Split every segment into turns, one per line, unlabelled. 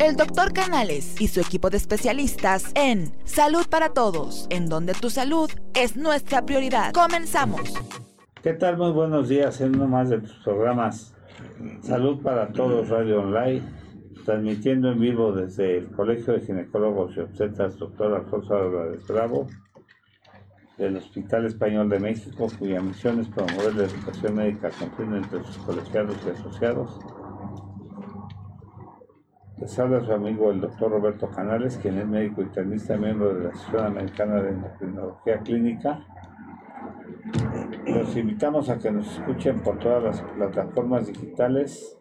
el doctor Canales y su equipo de especialistas en Salud para Todos, en donde tu salud es nuestra prioridad. Comenzamos.
¿Qué tal? Muy buenos días en uno más de tus programas Salud para Todos Radio Online, transmitiendo en vivo desde el Colegio de Ginecólogos y Obstetras Dr. Alfonso Álvarez Bravo, del Hospital Español de México, cuya misión es promover la educación médica continua entre sus colegiados y asociados les habla su amigo el doctor Roberto Canales, quien es médico internista, miembro de la Asociación Americana de Endocrinología Clínica. Los invitamos a que nos escuchen por todas las plataformas digitales,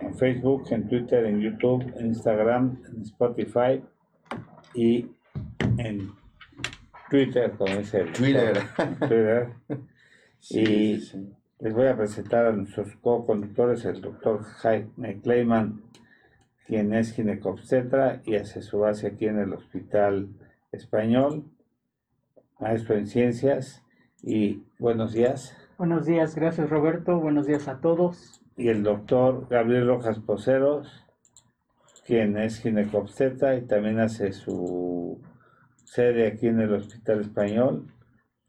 en Facebook, en Twitter, en YouTube, en Instagram, en Spotify y en Twitter, como dice el
Twitter.
Twitter. y les voy a presentar a nuestros co-conductores, el doctor Jaime Kleiman quien es ginecobstetra y hace su base aquí en el Hospital Español, maestro en ciencias y buenos días.
Buenos días, gracias Roberto, buenos días a todos.
Y el doctor Gabriel Rojas Poceros, quien es ginecobstetra y también hace su sede aquí en el Hospital Español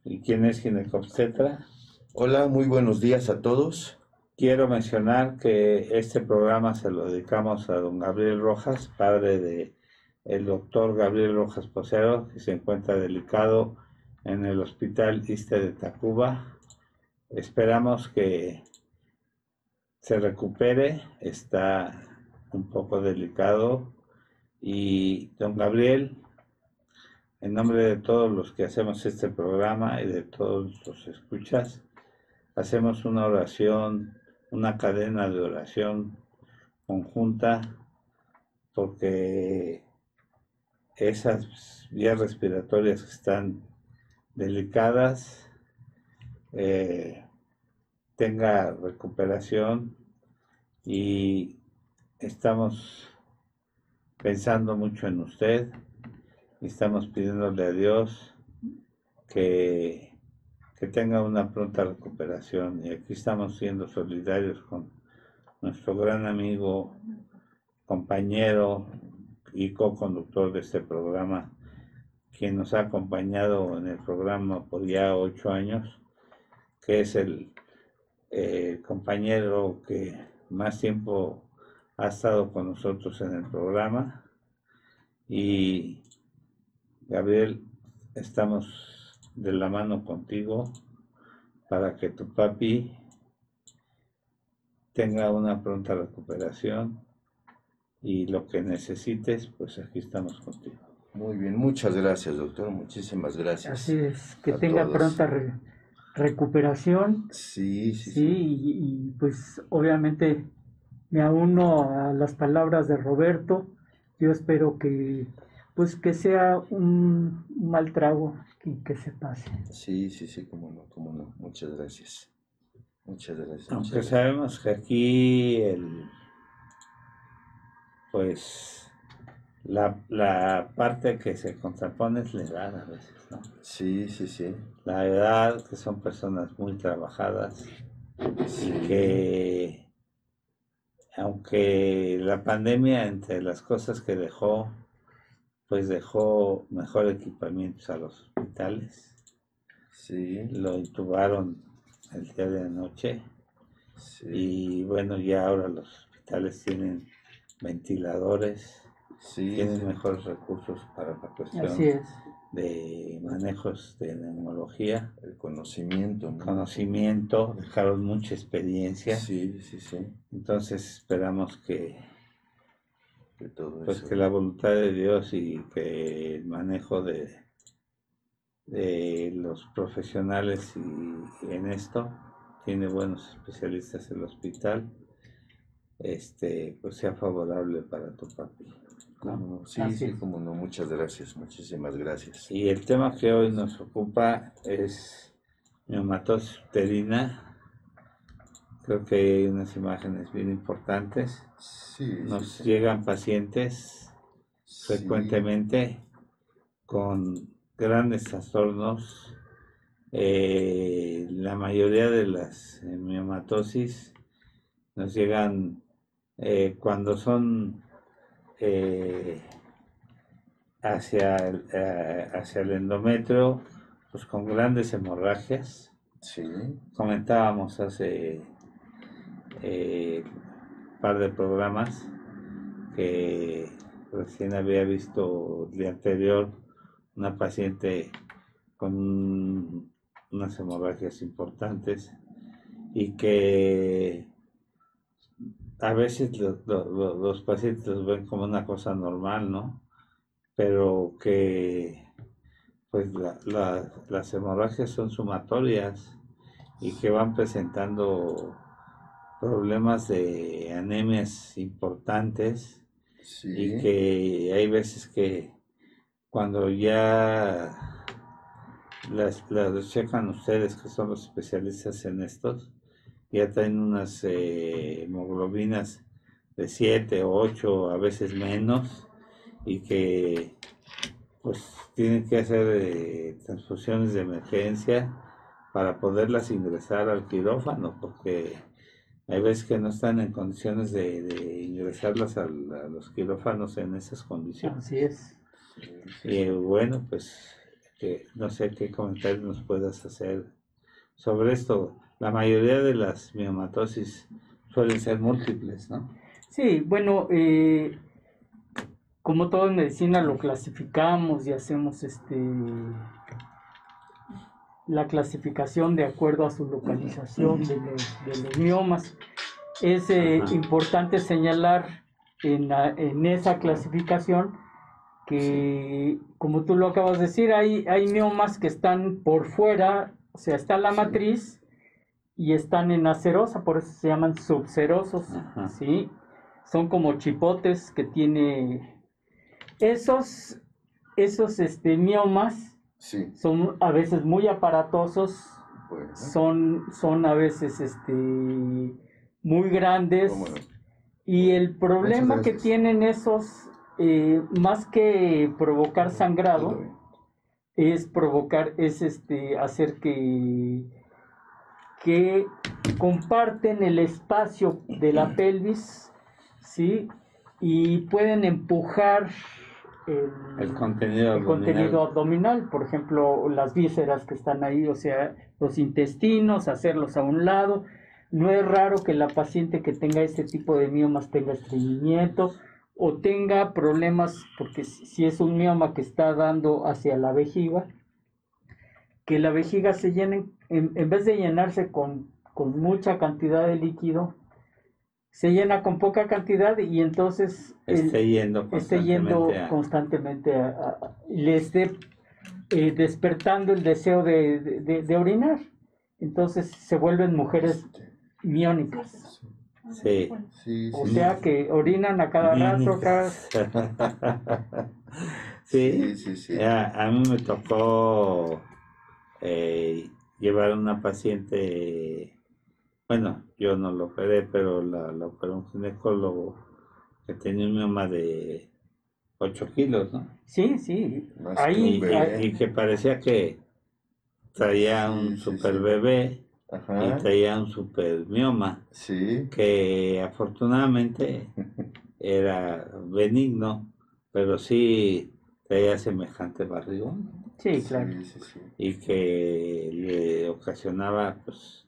y quien es ginecobstetra.
Hola, muy buenos días a todos.
Quiero mencionar que este programa se lo dedicamos a don Gabriel Rojas, padre de doctor Gabriel Rojas Posero, que se encuentra delicado en el Hospital Iste de Tacuba. Esperamos que se recupere, está un poco delicado. Y don Gabriel, en nombre de todos los que hacemos este programa y de todos los escuchas, hacemos una oración una cadena de oración conjunta porque esas vías respiratorias que están delicadas eh, tenga recuperación y estamos pensando mucho en usted y estamos pidiéndole a Dios que que tenga una pronta recuperación. Y aquí estamos siendo solidarios con nuestro gran amigo, compañero y co-conductor de este programa, quien nos ha acompañado en el programa por ya ocho años, que es el eh, compañero que más tiempo ha estado con nosotros en el programa. Y Gabriel, estamos de la mano contigo para que tu papi tenga una pronta recuperación y lo que necesites, pues aquí estamos contigo.
Muy bien, muchas gracias, doctor. Muchísimas gracias.
Así es, que tenga pronta recuperación.
Sí, sí,
sí. Y, pues obviamente me auno a las palabras de Roberto. Yo espero que pues que sea un mal trago y que se pase.
Sí, sí, sí, como no, como no. Muchas gracias. Muchas gracias.
Aunque sabemos que aquí el pues la, la, parte que se contrapone es la edad a veces, ¿no?
Sí, sí, sí.
La edad, que son personas muy trabajadas y que aunque la pandemia entre las cosas que dejó pues dejó mejor equipamiento a los hospitales.
Sí.
Lo intubaron el día de anoche. Sí. Y bueno, ya ahora los hospitales tienen ventiladores,
sí,
tienen mejores recursos para la cuestión de manejos de neumología.
El conocimiento.
¿no? Conocimiento, dejaron mucha experiencia.
Sí, sí, sí.
Entonces esperamos que pues
que
la voluntad de Dios y que el manejo de, de los profesionales y, en esto tiene buenos especialistas en el hospital, este, pues sea favorable para tu papi.
Sí, sí, como no, muchas gracias, muchísimas gracias.
Y el tema que hoy nos ocupa es neumatosis uterina Creo que hay unas imágenes bien importantes. Nos llegan pacientes frecuentemente con grandes trastornos. Eh, la mayoría de las miomatosis nos llegan eh, cuando son eh, hacia, el, eh, hacia el endometrio, pues con grandes hemorragias.
Sí.
Comentábamos hace eh, par de programas que recién había visto el día anterior una paciente con unas hemorragias importantes y que a veces los pacientes los ven como una cosa normal, ¿no? Pero que pues las hemorragias son sumatorias y que van presentando problemas de anemias importantes y que hay veces que cuando ya las, las checan ustedes que son los especialistas en estos, ya traen unas eh, hemoglobinas de 7 o 8, a veces menos, y que pues tienen que hacer eh, transfusiones de emergencia para poderlas ingresar al quirófano, porque hay veces que no están en condiciones de, ingresarlas a, los quirófanos en esas condiciones.
Así es.
Y bueno, pues no sé qué comentarios nos puedas hacer sobre esto. La mayoría de las miomatosis suelen ser múltiples, ¿no?
Sí, bueno, eh, como todo en medicina lo clasificamos y hacemos este la clasificación de acuerdo a su localización de los, miomas. Es eh, importante señalar en, en, esa clasificación que, como tú lo acabas de decir, hay, hay miomas que están por fuera, o sea, está la matriz y están en acerosa, por eso se llaman subcerosos, ¿sí? Son como chipotes que tiene esos, esos este, miomas son a veces muy aparatosos, son, son a veces este, muy grandes. Y el problema que tienen esos, eh, más que provocar sangrado, es provocar, es este, hacer que, que comparten el espacio de la pelvis, ¿sí? Y pueden empujar
el, contenido,
abdominal. contenido abdominal, por ejemplo, las vísceras que están ahí, o sea, los intestinos, hacerlos a un lado. No es raro que la paciente que tenga este tipo de miomas tenga estreñimiento o tenga problemas, porque si es un mioma que está dando hacia la vejiga, que la vejiga se llene, en, en vez de llenarse con, con mucha cantidad de líquido, se llena con poca cantidad y entonces
esté yendo
constantemente, constantemente le esté eh, despertando el deseo de, orinar. Entonces se vuelven mujeres miónicas.
Sí.
o sea que orinan a cada rato.
sí, sí, sí, A, mí me tocó eh, llevar una paciente bueno, yo no lo operé, pero la, la operó un ginecólogo que tenía un mioma de 8 kilos, ¿no?
Sí, sí.
Ahí, y, que parecía que traía un super bebé y traía un super mioma.
Sí.
Que afortunadamente era benigno, pero sí traía semejante barrigón.
Sí, claro.
y que le ocasionaba, pues,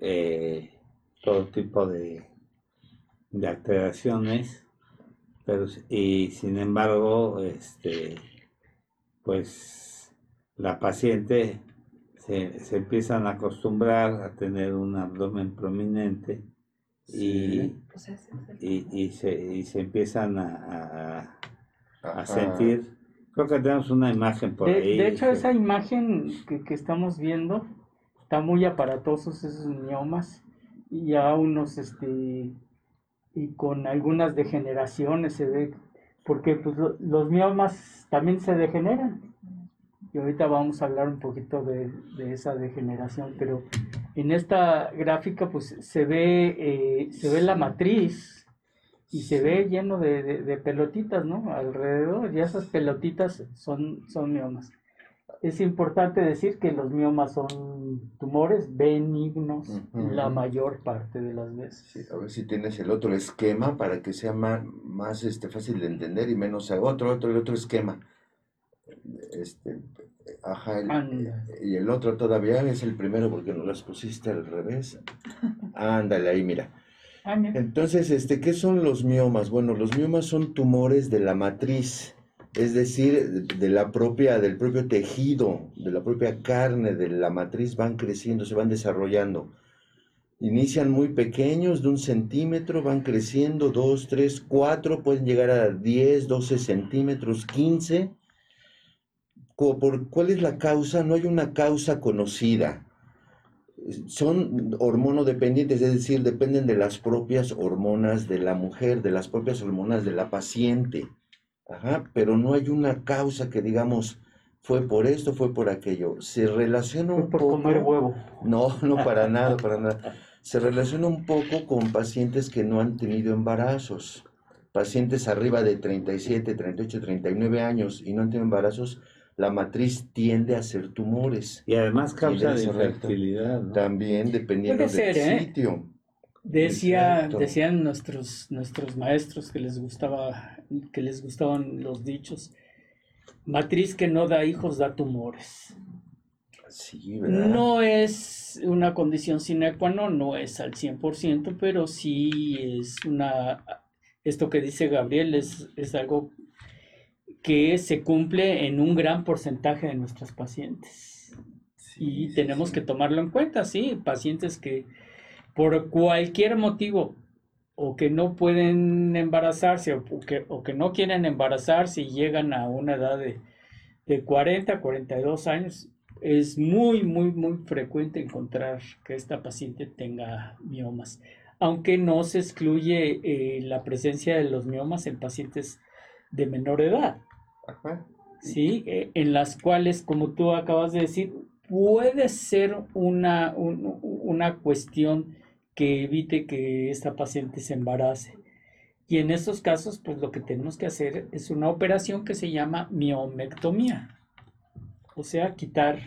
eh, todo tipo de, de alteraciones, pero, y sin embargo, este, pues la paciente se, se empiezan a acostumbrar a tener un abdomen prominente y, y, se, y se empiezan a, a, sentir. Creo que tenemos una imagen por ahí.
De hecho, esa imagen que, que estamos viendo está muy aparatosos esos miomas y ya unos este y con algunas degeneraciones se ve porque pues, los miomas también se degeneran. Y ahorita vamos a hablar un poquito de, esa degeneración pero en esta gráfica pues se ve eh, se ve la matriz y se ve lleno de, pelotitas no alrededor y esas pelotitas son son miomas Es importante decir que los miomas son tumores benignos la mayor parte de las veces.
Sí, a ver si tienes el otro esquema para que sea más, más este, fácil de entender y menos otro, otro, el otro esquema. Este, ajá, el- y el otro todavía es el primero porque no las pusiste al revés. Ándale ahí, mira.
Ah, mira.
Entonces, este, ¿qué son los miomas? Bueno, los miomas son tumores de la matriz, es decir, de la propia, del propio tejido, de la propia carne de la matriz van creciendo, se van desarrollando. Inician muy pequeños, de un centímetro, van creciendo, dos, tres, cuatro, pueden llegar a 10, 12 centímetros, 15. Co- ¿Por cuál es la causa? No hay una causa conocida son hormonodependientes, es decir, dependen de las propias hormonas de la mujer, de las propias hormonas de la paciente. Ajá, pero no hay una causa que digamos fue por esto, fue por aquello. Se relaciona
Fue
un
por
poco.
comer huevo.
No, no para nada, para nada. Se relaciona un poco con pacientes que no han tenido embarazos. Pacientes arriba de 37, 38, 39 años y no han tenido embarazos, la matriz tiende a ser tumores.
Y además causa de infertilidad, ¿no?
También dependiendo
Puede
del
ser, ¿eh?
sitio.
Decía, decían nuestros, nuestros maestros que les gustaba, que les gustaban los dichos. Matriz que no da hijos da tumores. No es una condición sine qua non, no es al 100%, pero sí es una, esto que dice Gabriel es, es algo que se cumple en un gran porcentaje de nuestros pacientes.
Sí,
Y tenemos
sí.
que tomarlo en cuenta, sí, pacientes que por cualquier motivo o que no pueden embarazarse o que, o que no quieren embarazarse y llegan a una edad de, de 40, 42 años, es muy, muy, muy frecuente encontrar que esta paciente tenga miomas, aunque no se excluye eh, la presencia de los miomas en pacientes de menor edad.
Ajá.
¿sí? Eh, en las cuales, como tú acabas de decir, puede ser una, un- una cuestión que evite que esta paciente se embarace. Y en esos casos, pues lo que tenemos que hacer es una operación que se llama miomectomía, o sea, quitar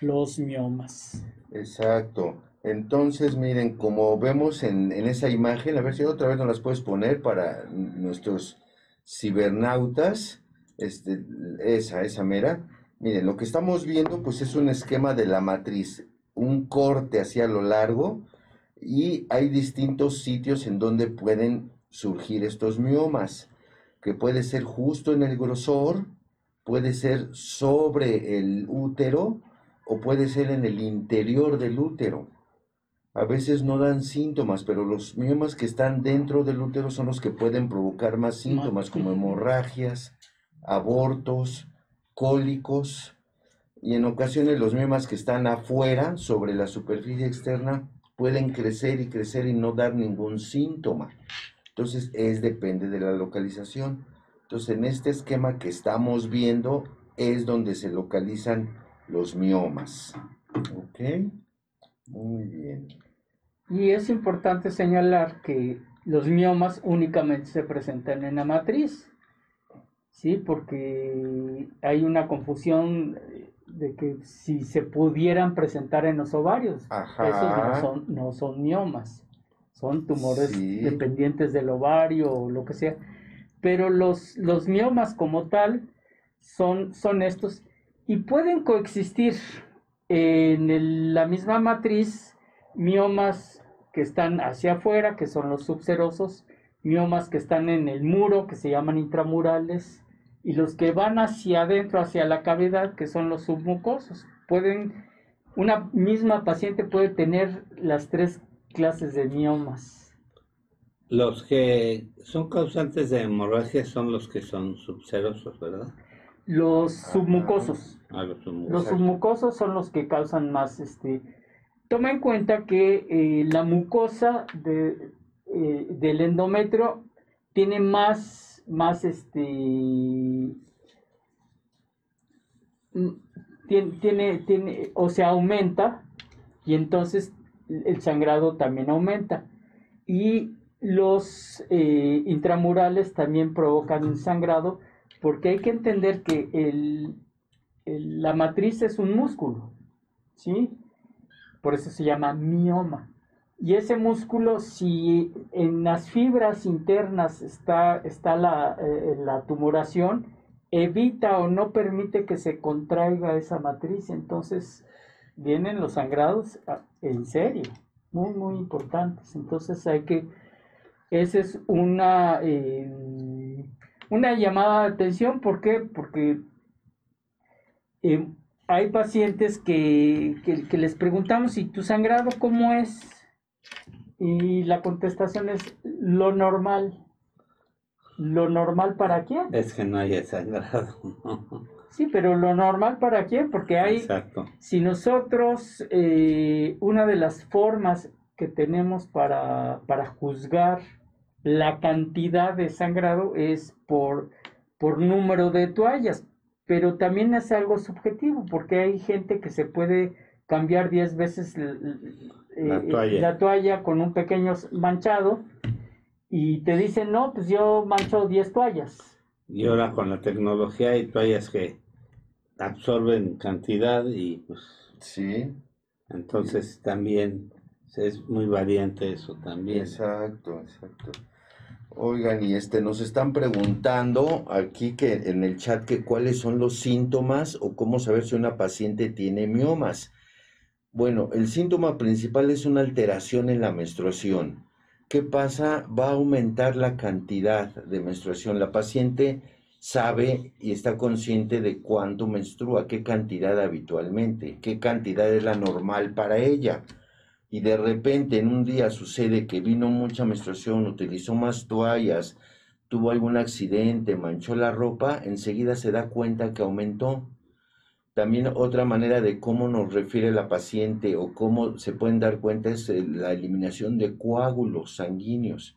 los miomas.
Exacto. Entonces, miren, como vemos en, en esa imagen, a ver si otra vez nos las puedes poner para nuestros cibernautas, este, esa, esa mera. Miren, lo que estamos viendo, pues es un esquema de la matriz, un corte hacia lo largo, y hay distintos sitios en donde pueden surgir estos miomas, que puede ser justo en el grosor, puede ser sobre el útero, o puede ser en el interior del útero. A veces no dan síntomas, pero los miomas que están dentro del útero son los que pueden provocar más síntomas como hemorragias, abortos, cólicos y en ocasiones los miomas que están afuera, sobre la superficie externa, pueden crecer y crecer y no dar ningún síntoma. Entonces, es depende de la localización. Entonces, en este esquema que estamos viendo es donde se localizan los miomas. ¿Ok? Muy bien.
Y es importante señalar que los miomas únicamente se presentan en la matriz, ¿sí? Porque hay una confusión de que si se pudieran presentar en los ovarios,
Ajá.
esos no son, no son miomas, son tumores
Sí.
dependientes del ovario o lo que sea. Pero los, los miomas como tal son, son estos y pueden coexistir en el- la misma matriz miomas que están hacia afuera, que son los subserosos, miomas que están en el muro, que se llaman intramurales, y los que van hacia adentro, hacia la cavidad, que son los submucosos. Pueden, una misma paciente puede tener las tres clases de miomas.
Los que son causantes de hemorragia son los que son subserosos, ¿verdad?
Los submucosos.
Ah, los submucosos.
Los submucosos son los que causan más, este, toma en cuenta que eh, la mucosa de, eh, del endometrio tiene más, más, este, mm, tiene, tiene, tiene, o sea, aumenta y entonces el sangrado también aumenta. Y los eh, intramurales también provocan un sangrado porque hay que entender que el, la matriz es un músculo, ¿sí? Por eso se llama mioma. Y ese músculo, si en las fibras internas está, está la, eh, la tumoración, evita o no permite que se contraiga esa matriz. Entonces vienen los sangrados ah, en serio, muy, muy importantes. Entonces hay que, esa es una, eh, una llamada de atención. ¿Por qué? Porque eh, hay pacientes que, que les preguntamos, ¿y tu sangrado cómo es? Y la contestación es lo normal. ¿Lo normal para quién?
Es que no haya sangrado.
sí, pero lo normal para quién? Porque hay...
Exacto.
Si nosotros, eh, una de las formas que tenemos para, para juzgar la cantidad de sangrado es por, por número de toallas, pero también es algo subjetivo, porque hay gente que se puede cambiar 10 veces eh, la, toalla. con un pequeño manchado y te dicen, no, pues yo mancho 10 toallas.
Y ahora con la tecnología hay toallas que absorben cantidad y pues...
Sí.
Entonces también es muy variante eso también.
Exacto, exacto. Oigan, y este nos están preguntando aquí que en el chat que cuáles son los síntomas o cómo saber si una paciente tiene miomas. Bueno, el síntoma principal es una alteración en la menstruación. ¿Qué pasa? Va a aumentar la cantidad de menstruación. La paciente sabe y está consciente de cuánto menstrua, qué cantidad habitualmente, qué cantidad es la normal para ella. Y de repente en un día sucede que vino mucha menstruación, utilizó más toallas, tuvo algún accidente, manchó la ropa, enseguida se da cuenta que aumentó. También otra manera de cómo nos refiere la paciente o cómo se pueden dar cuenta es eh, la eliminación de coágulos sanguíneos.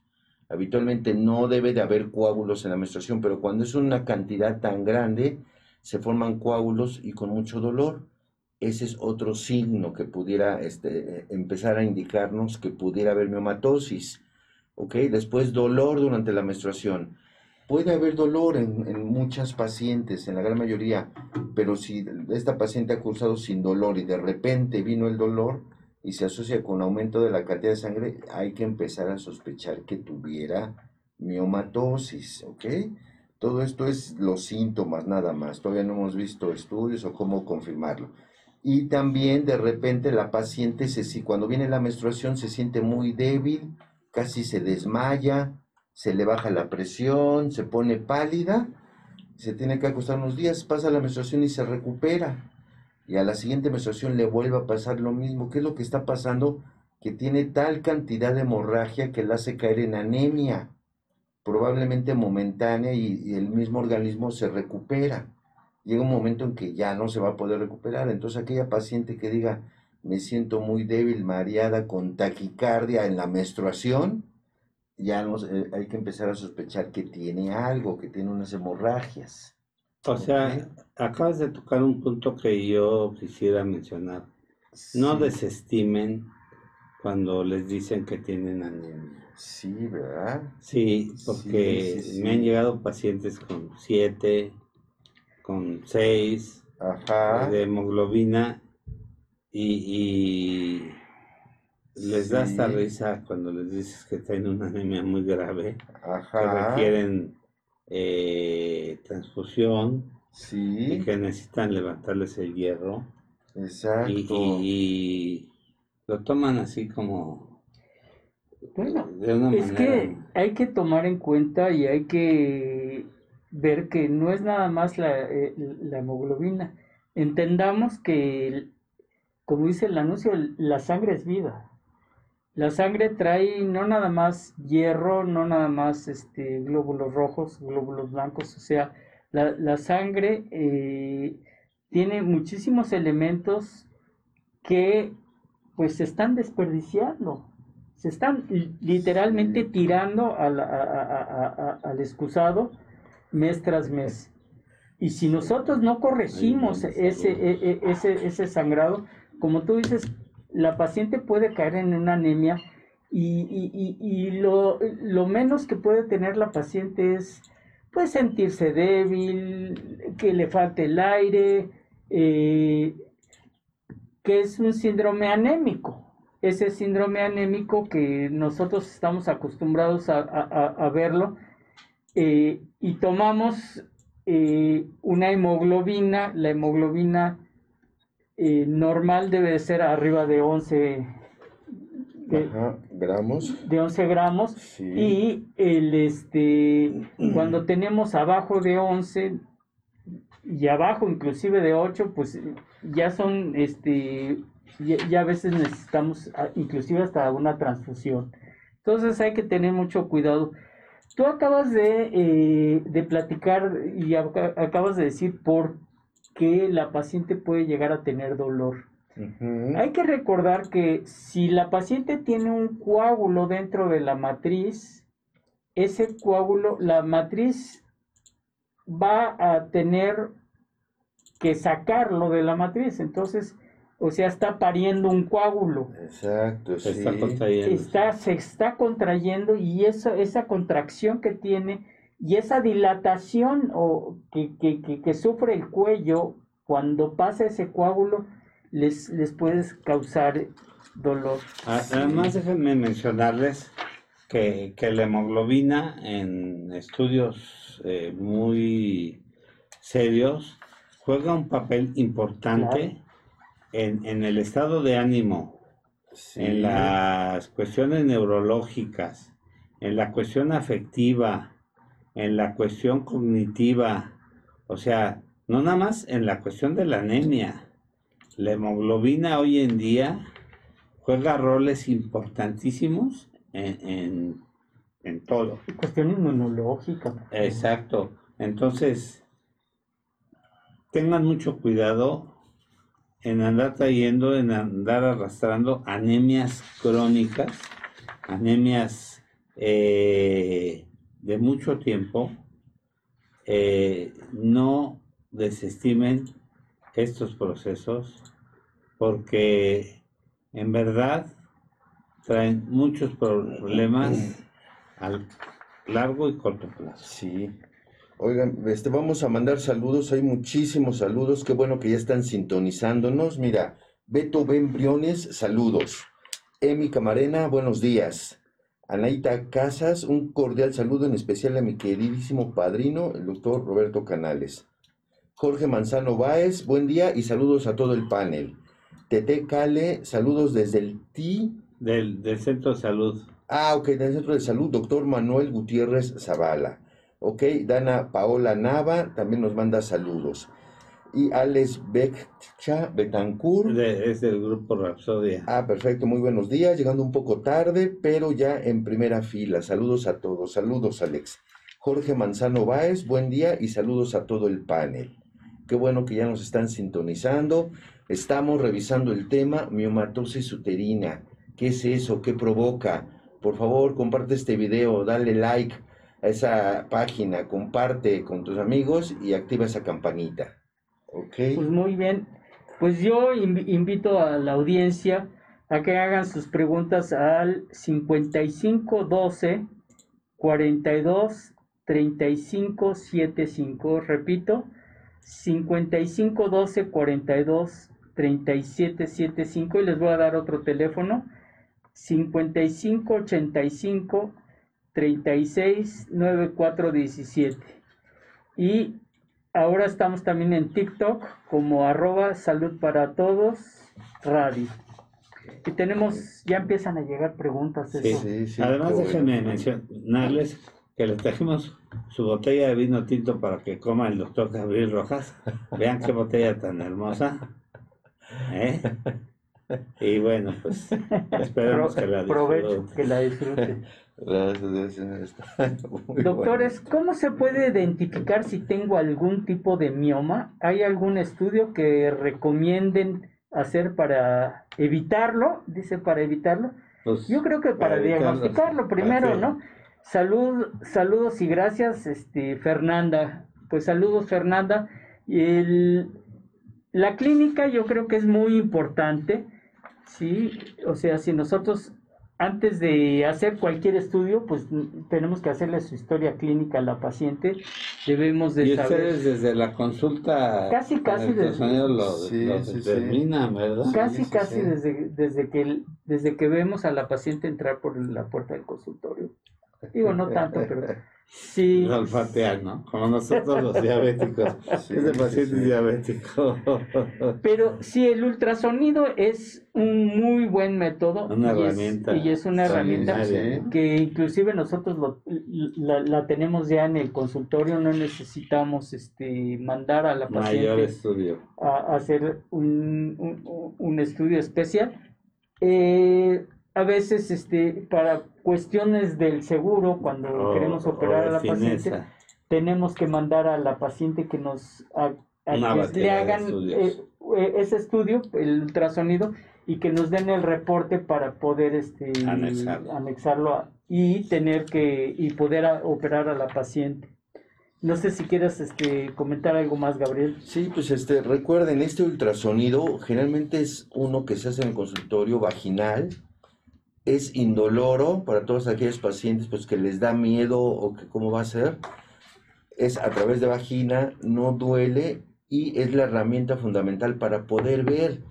Habitualmente no debe de haber coágulos en la menstruación, pero cuando es una cantidad tan grande, se forman coágulos y con mucho dolor. Ese es otro signo que pudiera este, empezar a indicarnos que pudiera haber miomatosis. ¿Ok? Después dolor durante la menstruación. Puede haber dolor en, muchas pacientes, en la gran mayoría, pero si esta paciente ha cursado sin dolor y de repente vino el dolor y se asocia con aumento de la cantidad de sangre, hay que empezar a sospechar que tuviera miomatosis, ¿ok? Todo esto es los síntomas nada más, todavía no hemos visto estudios o cómo confirmarlo. Y también de repente la paciente, se, cuando viene la menstruación, se siente muy débil, casi se desmaya, se le baja la presión, se pone pálida, se tiene que acostar unos días, pasa la menstruación y se recupera. Y a la siguiente menstruación le vuelve a pasar lo mismo. ¿Qué es lo que está pasando? Que tiene tal cantidad de hemorragia que la hace caer en anemia, probablemente momentánea, y, el mismo organismo se recupera. Llega un momento en que ya no se va a poder recuperar. Entonces aquella paciente que diga, me siento muy débil, mareada, con taquicardia en la menstruación, ya eh, hay que empezar a sospechar que tiene algo, que tiene unas hemorragias.
O sea, acabas de tocar un punto que yo quisiera mencionar. No desestimen cuando les dicen que tienen anemia.
Sí, ¿verdad?
Sí, porque me han llegado pacientes con 7, con 6 de hemoglobina y les da esta risa cuando les dices que tienen una anemia muy grave, que requieren eh, transfusión y que necesitan levantarles el hierro.
Exacto.
Y, lo toman así como...
Bueno, es que hay que tomar en cuenta y hay que ver que no es nada más la, eh, la hemoglobina. Entendamos que, como dice el anuncio, la sangre es vida. La sangre trae no nada más hierro, no nada más este, glóbulos rojos, glóbulos blancos, o sea, la, sangre eh, tiene muchísimos elementos que pues se están desperdiciando, se están literalmente tirando al excusado mes tras mes. Y si nosotros no corregimos ese, e, e, ese, ese sangrado, como tú dices, la paciente puede caer en una anemia y, lo, menos que puede tener la paciente es pues sentirse débil, que le falte el aire, eh, que es un síndrome anémico. Ese síndrome anémico que nosotros estamos acostumbrados a, verlo eh, y tomamos eh, una hemoglobina, la hemoglobina normal debe ser arriba de 11
gramos.
De 11 gramos. Y el, este, cuando tenemos abajo de 11 y abajo inclusive de 8, pues ya son, este, ya, a veces necesitamos inclusive hasta una transfusión. Entonces hay que tener mucho cuidado. Tú acabas de, eh, de platicar y acabas de decir por qué la paciente puede llegar a tener dolor. Hay que recordar que si la paciente tiene un coágulo dentro de la matriz, ese coágulo, la matriz va a tener que sacarlo de la matriz. Entonces, o sea, está pariendo un coágulo.
Exacto,
se está contrayendo.
Está, se está contrayendo y eso, esa contracción que tiene y esa dilatación o que, que, que sufre el cuello cuando pasa ese coágulo, les, les puedes causar dolor.
Además, déjenme mencionarles que, la hemoglobina en estudios eh, muy serios juega un papel importante en, el estado de ánimo, en las cuestiones neurológicas, en la cuestión afectiva, en la cuestión cognitiva, o sea, no nada más en la cuestión de la anemia la hemoglobina hoy en día juega roles importantísimos en, en, todo.
Cuestión inmunológica.
Exacto. Entonces, tengan mucho cuidado en andar trayendo, en andar arrastrando anemias crónicas, anemias eh, de mucho tiempo. Eh, no desestimen estos procesos porque en verdad traen muchos problemas al largo y corto plazo.
Sí. Oigan, este, vamos a mandar saludos, hay muchísimos saludos, qué bueno que ya están sintonizándonos. Mira, Beto Briones, saludos. Emi Camarena, buenos días. Anaita Casas, un cordial saludo en especial a mi queridísimo padrino, el doctor Roberto Canales. Jorge Manzano Báez, buen día y saludos a todo el panel. Tete Cale, saludos desde el TI.
Del, Centro de Salud.
Ah, ok, del Centro de Salud, doctor Manuel Gutiérrez Zavala. Ok, Dana Paola Nava también nos manda saludos. Y Alex Beccha Betancourt.
es del grupo Rapsodia.
Ah, perfecto, muy buenos días. Llegando un poco tarde, pero ya en primera fila. Saludos a todos. Saludos, Alex. Jorge Manzano Báez, buen día y saludos a todo el panel. Qué bueno que ya nos están sintonizando. Estamos revisando el tema miomatosis uterina. ¿Qué es eso? ¿Qué provoca? Por favor, comparte este video, dale like a esa página, comparte con tus amigos y activa esa campanita. ¿Ok?
Pues muy bien. Pues yo invito a la audiencia a que hagan sus preguntas al 5512 42 35 75. Repito, 55 12 42 37 75 y les voy a dar otro teléfono 55 85 36 94 17 y ahora estamos también en TikTok como arroba salud para todos radio y tenemos ya empiezan a llegar preguntas
además déjenme mencionarles que les trajimos su botella de vino tinto para que coma el doctor Gabriel Rojas. Vean qué botella tan hermosa. ¿eh? Y bueno, pues esperemos que la
disfruten. que la disfruten. Doctores, ¿cómo se puede identificar si tengo algún tipo de mioma? ¿Hay algún estudio que recomienden hacer para evitarlo? Dice para evitarlo. Pues, Yo creo que para, diagnosticarlo primero, ¿no? Salud, saludos y gracias, este, Fernanda. Pues saludos, Fernanda. El, la clínica yo creo que es muy importante, ¿sí? O sea, si nosotros antes de hacer cualquier estudio, pues tenemos que hacerle su historia clínica a la paciente. Debemos de
y
saber.
ustedes desde la consulta
Casi, casi desde-
lo,
Sí,
lo
sí,
¿verdad?
Casi,
sí,
casi
sí.
desde, desde, que, desde que vemos a la paciente entrar por la puerta del consultorio. Digo, no tanto, pero sí.
Lo olfatean, ¿no? Como nosotros los diabéticos.
Sí, sí,
paciente
sí.
diabético.
Pero sí, el ultrasonido es un muy buen método.
Una
y es-
herramienta
y es una herramienta
sí.
que inclusive nosotros lo- la, la tenemos ya en el consultorio, no necesitamos este mandar a la
Mayor
paciente
estudio.
a, a hacer un, un- un estudio especial. Eh, a veces este para cuestiones del seguro, cuando
O-
queremos
o
operar a la paciente, tenemos que mandar a la paciente que nos a- a
Una
que le hagan eh, eh, ese estudio, el ultrasonido, y que nos den el reporte para poder este
Anexarlo.
anexarlo a- y tener que y poder a- operar a la paciente. No sé si quieras este comentar algo más, Gabriel.
Sí, pues este, recuerden, este ultrasonido generalmente es uno que se hace en el consultorio vaginal, es indoloro para todos aquellos pacientes pues que les da miedo o que cómo va a ser, es a través de vagina, no duele y es la herramienta fundamental para poder ver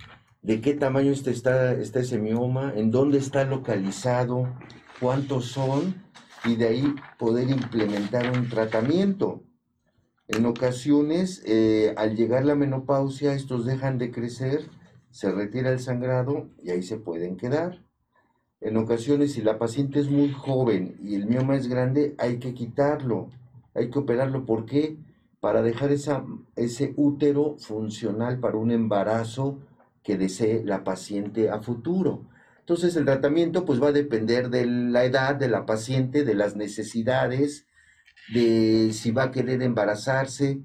de qué tamaño este está, está ese en dónde está localizado, cuántos son y de ahí poder implementar un tratamiento. En ocasiones, eh, al llegar la menopausia, estos dejan de crecer, se retira el sangrado y ahí se pueden quedar. En ocasiones, si la paciente es muy joven y el mioma es grande, hay que quitarlo, hay que operarlo. ¿Por qué? Para dejar esa, ese útero funcional para un embarazo que desee la paciente a futuro. Entonces, el tratamiento pues va a depender de la edad de la paciente, de las necesidades, de si va a querer embarazarse,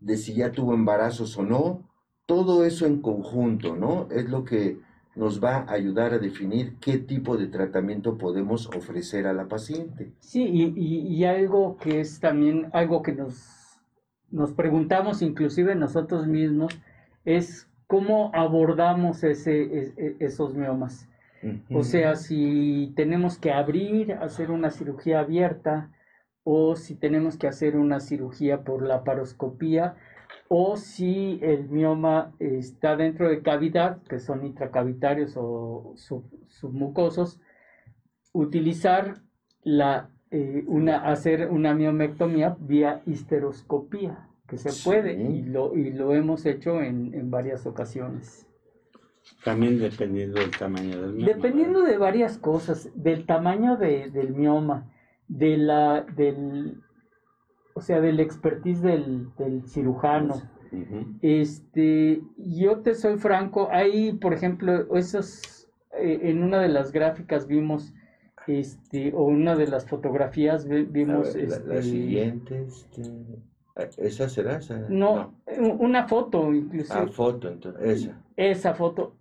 de si ya tuvo embarazos o no. Todo eso en conjunto, ¿no? Es lo que nos va a ayudar a definir qué tipo de tratamiento podemos ofrecer a la paciente.
Sí, y, y- y algo que es también algo que nos, nos preguntamos inclusive nosotros mismos es cómo abordamos ese, es- e- esos miomas. O sea, si tenemos que abrir, hacer una cirugía abierta, o si tenemos que hacer una cirugía por la paroscopía, o si el mioma está dentro de cavidad, que son intracavitarios o sub- submucosos, utilizar la, eh, una, hacer una miomectomía vía histeroscopía, que se
Sí.
puede, y lo, y lo hemos hecho en, en varias ocasiones.
También dependiendo del tamaño del mioma.
Dependiendo de varias cosas, del tamaño de- del mioma, de la, del, o sea, del expertise del, del cirujano. Este, yo te soy franco, hay, por ejemplo, esos, eh, en una de las gráficas vimos, este, o una de las fotografías vimos,
ver, la, la
este,
siguiente, este, ah, ¿esa será? Esa?
no, una foto, inclusive.
Ah, foto, entonces, esa.
esa foto.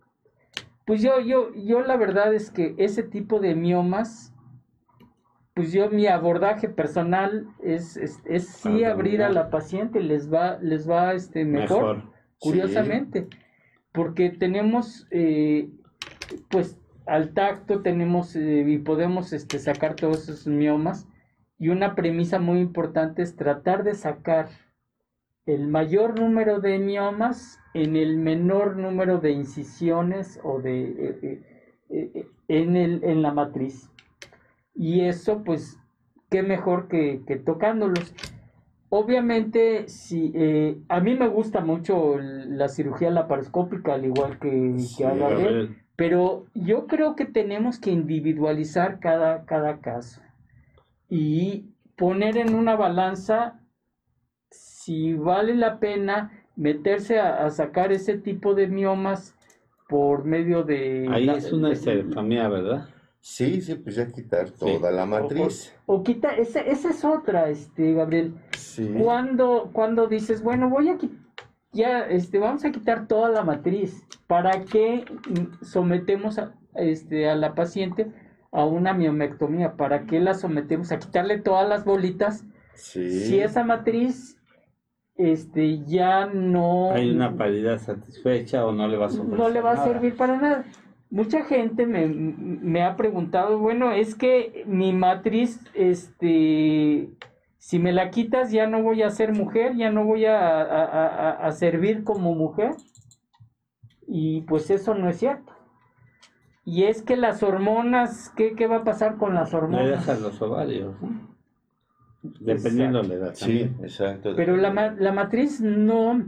Pues yo, yo, yo la verdad es que ese tipo de miomas, pues yo mi abordaje personal es, es, es sí abrir a la paciente, les va, les va este mejor,
Mejor.
curiosamente, porque tenemos eh, pues al tacto tenemos eh, y podemos este, sacar todos esos miomas y una premisa muy importante es tratar de sacar el mayor número de miomas en el menor número de incisiones o de eh, en el en la matriz y eso pues qué mejor que, que tocándolos obviamente si eh, a mí me gusta mucho la cirugía laparoscópica al igual que,
Sí,
que a Gabriel, pero yo creo que tenemos que individualizar cada, cada caso y poner en una balanza si vale la pena meterse a, a sacar ese tipo de miomas por medio de...
Ahí
la-
es una esterectomía, ¿verdad?
Sí, sí, pues ya quitar toda la matriz.
O quita, esa, esa es otra, este, Gabriel.
Sí.
Cuando, cuando dices, bueno, voy a quitar, ya, este, vamos a quitar toda la matriz, ¿para qué sometemos a, este, a la paciente a una miomectomía? ¿Para qué la sometemos a quitarle todas las bolitas
Sí.
si esa matriz, este, ya no,
Hay una paridad satisfecha o no le va a
no le va a servir para nada? Mucha gente me, ha preguntado, bueno, es que mi matriz, este, si me la quitas ya no voy a ser mujer, ya no voy a, servir como mujer. Y pues eso no es cierto. Y es que las hormonas, ¿qué, qué va a pasar con las hormonas?
Le dejan los ovarios, Dependiendo de la edad.
Sí, exacto.
Pero la, la matriz no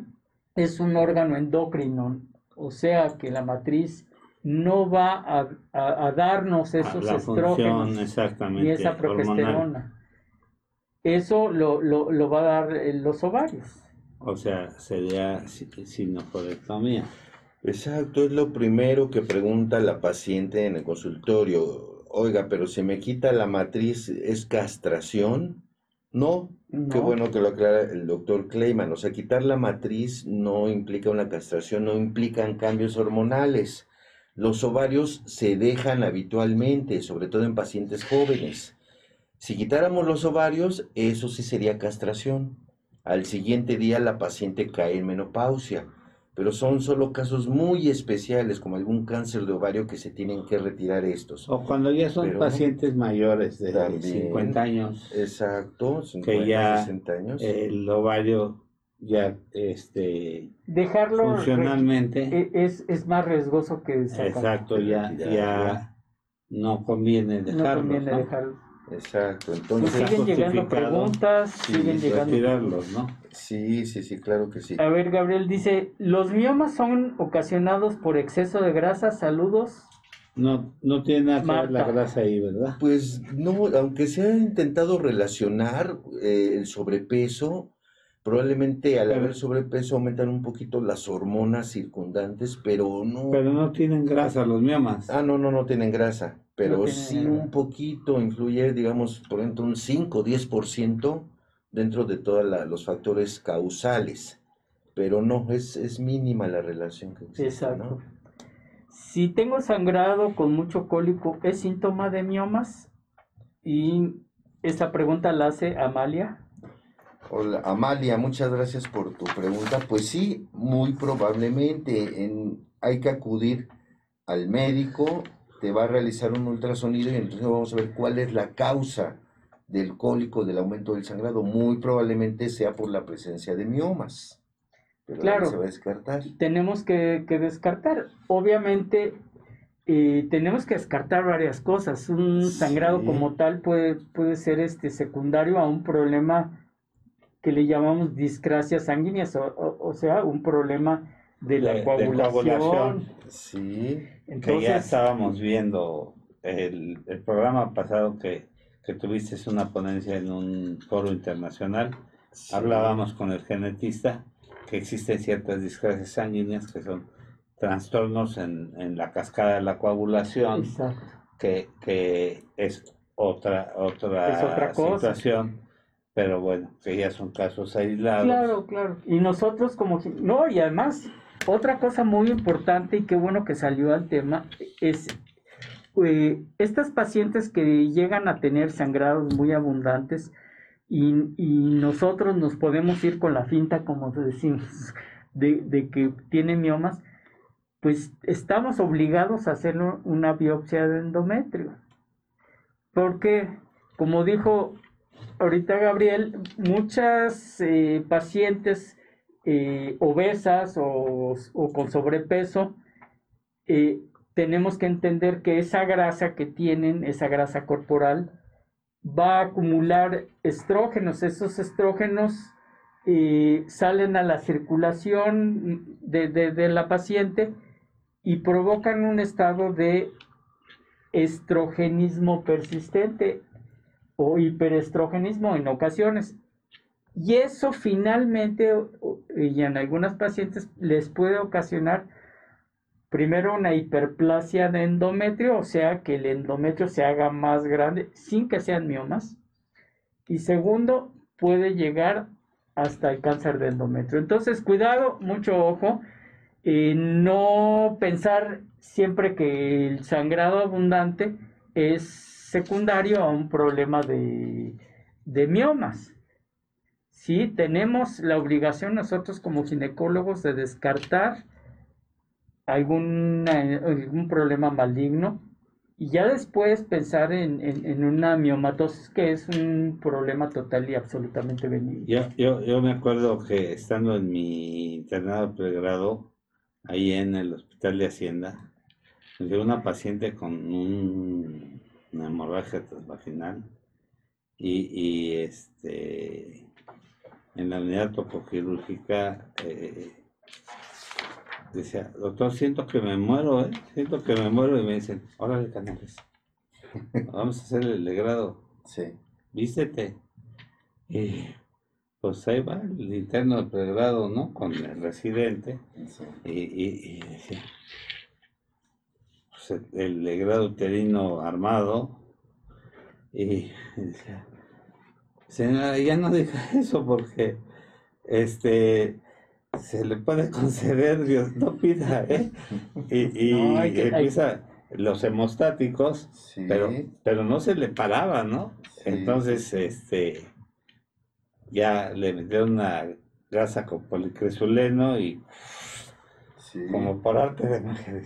es un órgano endocrino, o sea que la matriz no va a, darnos esos estrógenos y esa progesterona. Eso lo, lo, va a dar los ovarios.
O sea, sería sinoporectomía.
Exacto, es lo primero que pregunta la paciente en el consultorio. Oiga, pero si me quita la matriz, ¿es castración? No, qué bueno que lo aclara el doctor Kleiman. O sea, quitar la matriz no implica una castración, no implican cambios hormonales. Los ovarios se dejan habitualmente, sobre todo en pacientes jóvenes. Si quitáramos los ovarios, eso sí sería castración. Al siguiente día la paciente cae en menopausia, pero son solo casos muy especiales, como algún cáncer de ovario que se tienen que retirar estos.
O cuando ya son pacientes mayores de 50 años.
Exacto,
50, que ya 60 años. El ovario ya este
dejarlo
funcionalmente.
e, es, es más riesgoso que
sacar. exacto ya ya, no conviene dejarlo
no conviene dejarlo.
Exacto entonces
siguen llegando preguntas siguen llegando
¿no?
sí sí sí claro que sí.
A ver Gabriel dice los miomas son ocasionados por exceso de grasa saludos.
No, no tiene nada que ver la grasa ahí, ¿verdad?
Pues no, aunque se ha intentado relacionar eh, el sobrepeso Probablemente al haber sobrepeso aumentan un poquito las hormonas circundantes, pero no...
Pero no tienen grasa los miomas.
Ah, no, no, no tienen grasa, pero sí un poquito influye, digamos, por ejemplo, un 5 o 10% dentro de todos los factores causales, pero no, es, es mínima la relación que existe. Exacto.
Si tengo sangrado con mucho cólico, ¿es síntoma de miomas? Y esa pregunta la hace Amalia.
Hola, Amalia, muchas gracias por tu pregunta. Pues sí, muy probablemente en, hay que acudir al médico, te va a realizar un ultrasonido y entonces vamos a ver cuál es la causa del cólico, del aumento del sangrado. Muy probablemente sea por la presencia de miomas.
Pero claro, se va a descartar. Tenemos que, descartar. Obviamente, eh, tenemos que descartar varias cosas. Un sangrado como tal puede, puede ser este secundario a un problema que le llamamos discrasia sanguínea, o, sea, un problema de la coagulación.
Sí, Entonces, que ya estábamos viendo el, programa pasado que, que tuviste una ponencia en un foro internacional. Hablábamos con el genetista que existen ciertas discrasias sanguíneas que son trastornos en, en la cascada de la coagulación, que, que, es otra, otra, es otra situación pero bueno, que ya son casos aislados.
Claro, claro. Y nosotros como... No, y además, otra cosa muy importante y qué bueno que salió al tema es eh, estas pacientes que llegan a tener sangrados muy abundantes y, nosotros nos podemos ir con la finta, como decimos, de, de que tiene miomas, pues estamos obligados a hacer una biopsia de endometrio. Porque, como dijo ahorita Gabriel, muchas eh, pacientes eh, obesas o, con sobrepeso, eh, tenemos que entender que esa grasa que tienen, esa grasa corporal, va a acumular estrógenos. Esos estrógenos salen a la circulación de la paciente y provocan un estado de estrogenismo persistente o hiperestrogenismo en ocasiones. Y eso finalmente, y en algunas pacientes, les puede ocasionar primero una hiperplasia de endometrio, o sea, que el endometrio se haga más grande sin que sean miomas. Y segundo, puede llegar hasta el cáncer de endometrio. Entonces, cuidado, mucho ojo, no pensar siempre que el sangrado abundante es secundario a un problema de, de miomas. Sí, tenemos la obligación nosotros como ginecólogos de descartar algún, algún problema maligno y ya después pensar en, en, una miomatosis que es un problema total y absolutamente benigno.
Yo, yo, me acuerdo que estando en mi internado pregrado, ahí en el hospital de Hacienda, de una paciente con un, una hemorragia transvaginal y, y este en la unidad topoquirúrgica eh, decía, doctor, siento que me muero, ¿eh? siento que me muero, y me dicen, órale, canales, vamos a hacer el legrado,
sí.
vístete. Y pues ahí va el interno del pregrado, ¿no? Con el residente, y, y, decía, pues el, legrado uterino armado, y señora, ya no diga eso porque, este, se le puede conceder, Dios no pida, ¿eh? Y, empieza los hemostáticos, pero, pero no se le paraba, ¿no? Entonces, este, ya le metieron una gasa con policresuleno y como por arte de magia.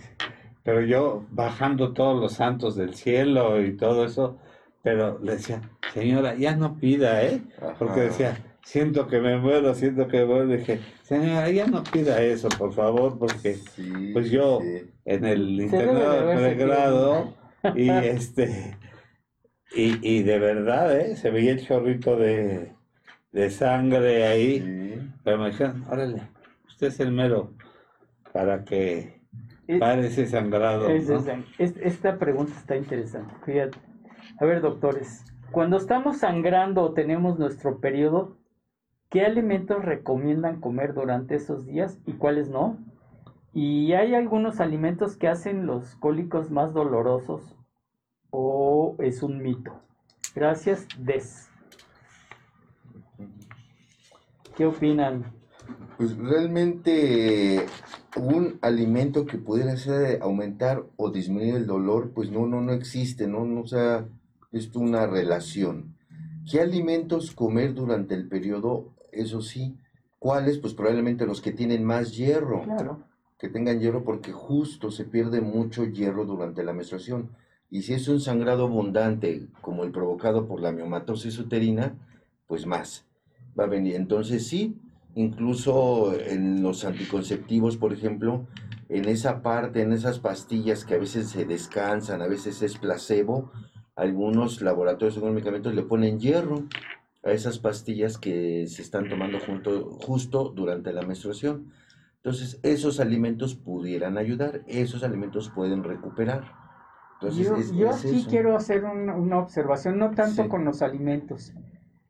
Pero yo bajando todos los santos del cielo y todo eso, pero le decía, señora, ya no pida, ¿eh? Porque decía, siento que me muero, siento que me muero. Dije, señora, ya no pida eso, por favor, porque pues yo en el internado de pregrado y este y, y, de verdad, ¿eh? se veía el chorrito de, de sangre ahí. Pero me dijeron, órale, usted es el mero para que pare ese sangrado.
Esta pregunta está interesante. Fíjate. A ver, doctores, cuando estamos sangrando o tenemos nuestro periodo, ¿Qué alimentos recomiendan comer durante esos días y cuáles no? Y hay algunos alimentos que hacen los cólicos más dolorosos o es un mito. Gracias, Des. ¿Qué opinan?
Pues realmente un alimento que pudiera hacer aumentar o disminuir el dolor, pues no, no, no existe, no, no o sea, es una relación. ¿Qué alimentos comer durante el periodo eso sí. ¿Cuáles? Pues probablemente los que tienen más hierro.
Claro.
Que tengan hierro porque justo se pierde mucho hierro durante la menstruación. Y si es un sangrado abundante, como el provocado por la miomatosis uterina, pues más. Va a venir. Entonces sí, incluso en los anticonceptivos, por ejemplo, en esa parte, en esas pastillas que a veces se descansan, a veces es placebo, algunos laboratorios de medicamentos le ponen hierro a esas pastillas que se están tomando junto, justo durante la menstruación. Entonces, esos alimentos pudieran ayudar, esos alimentos pueden recuperar.
Entonces, yo, sí quiero hacer una observación, no tanto con los alimentos.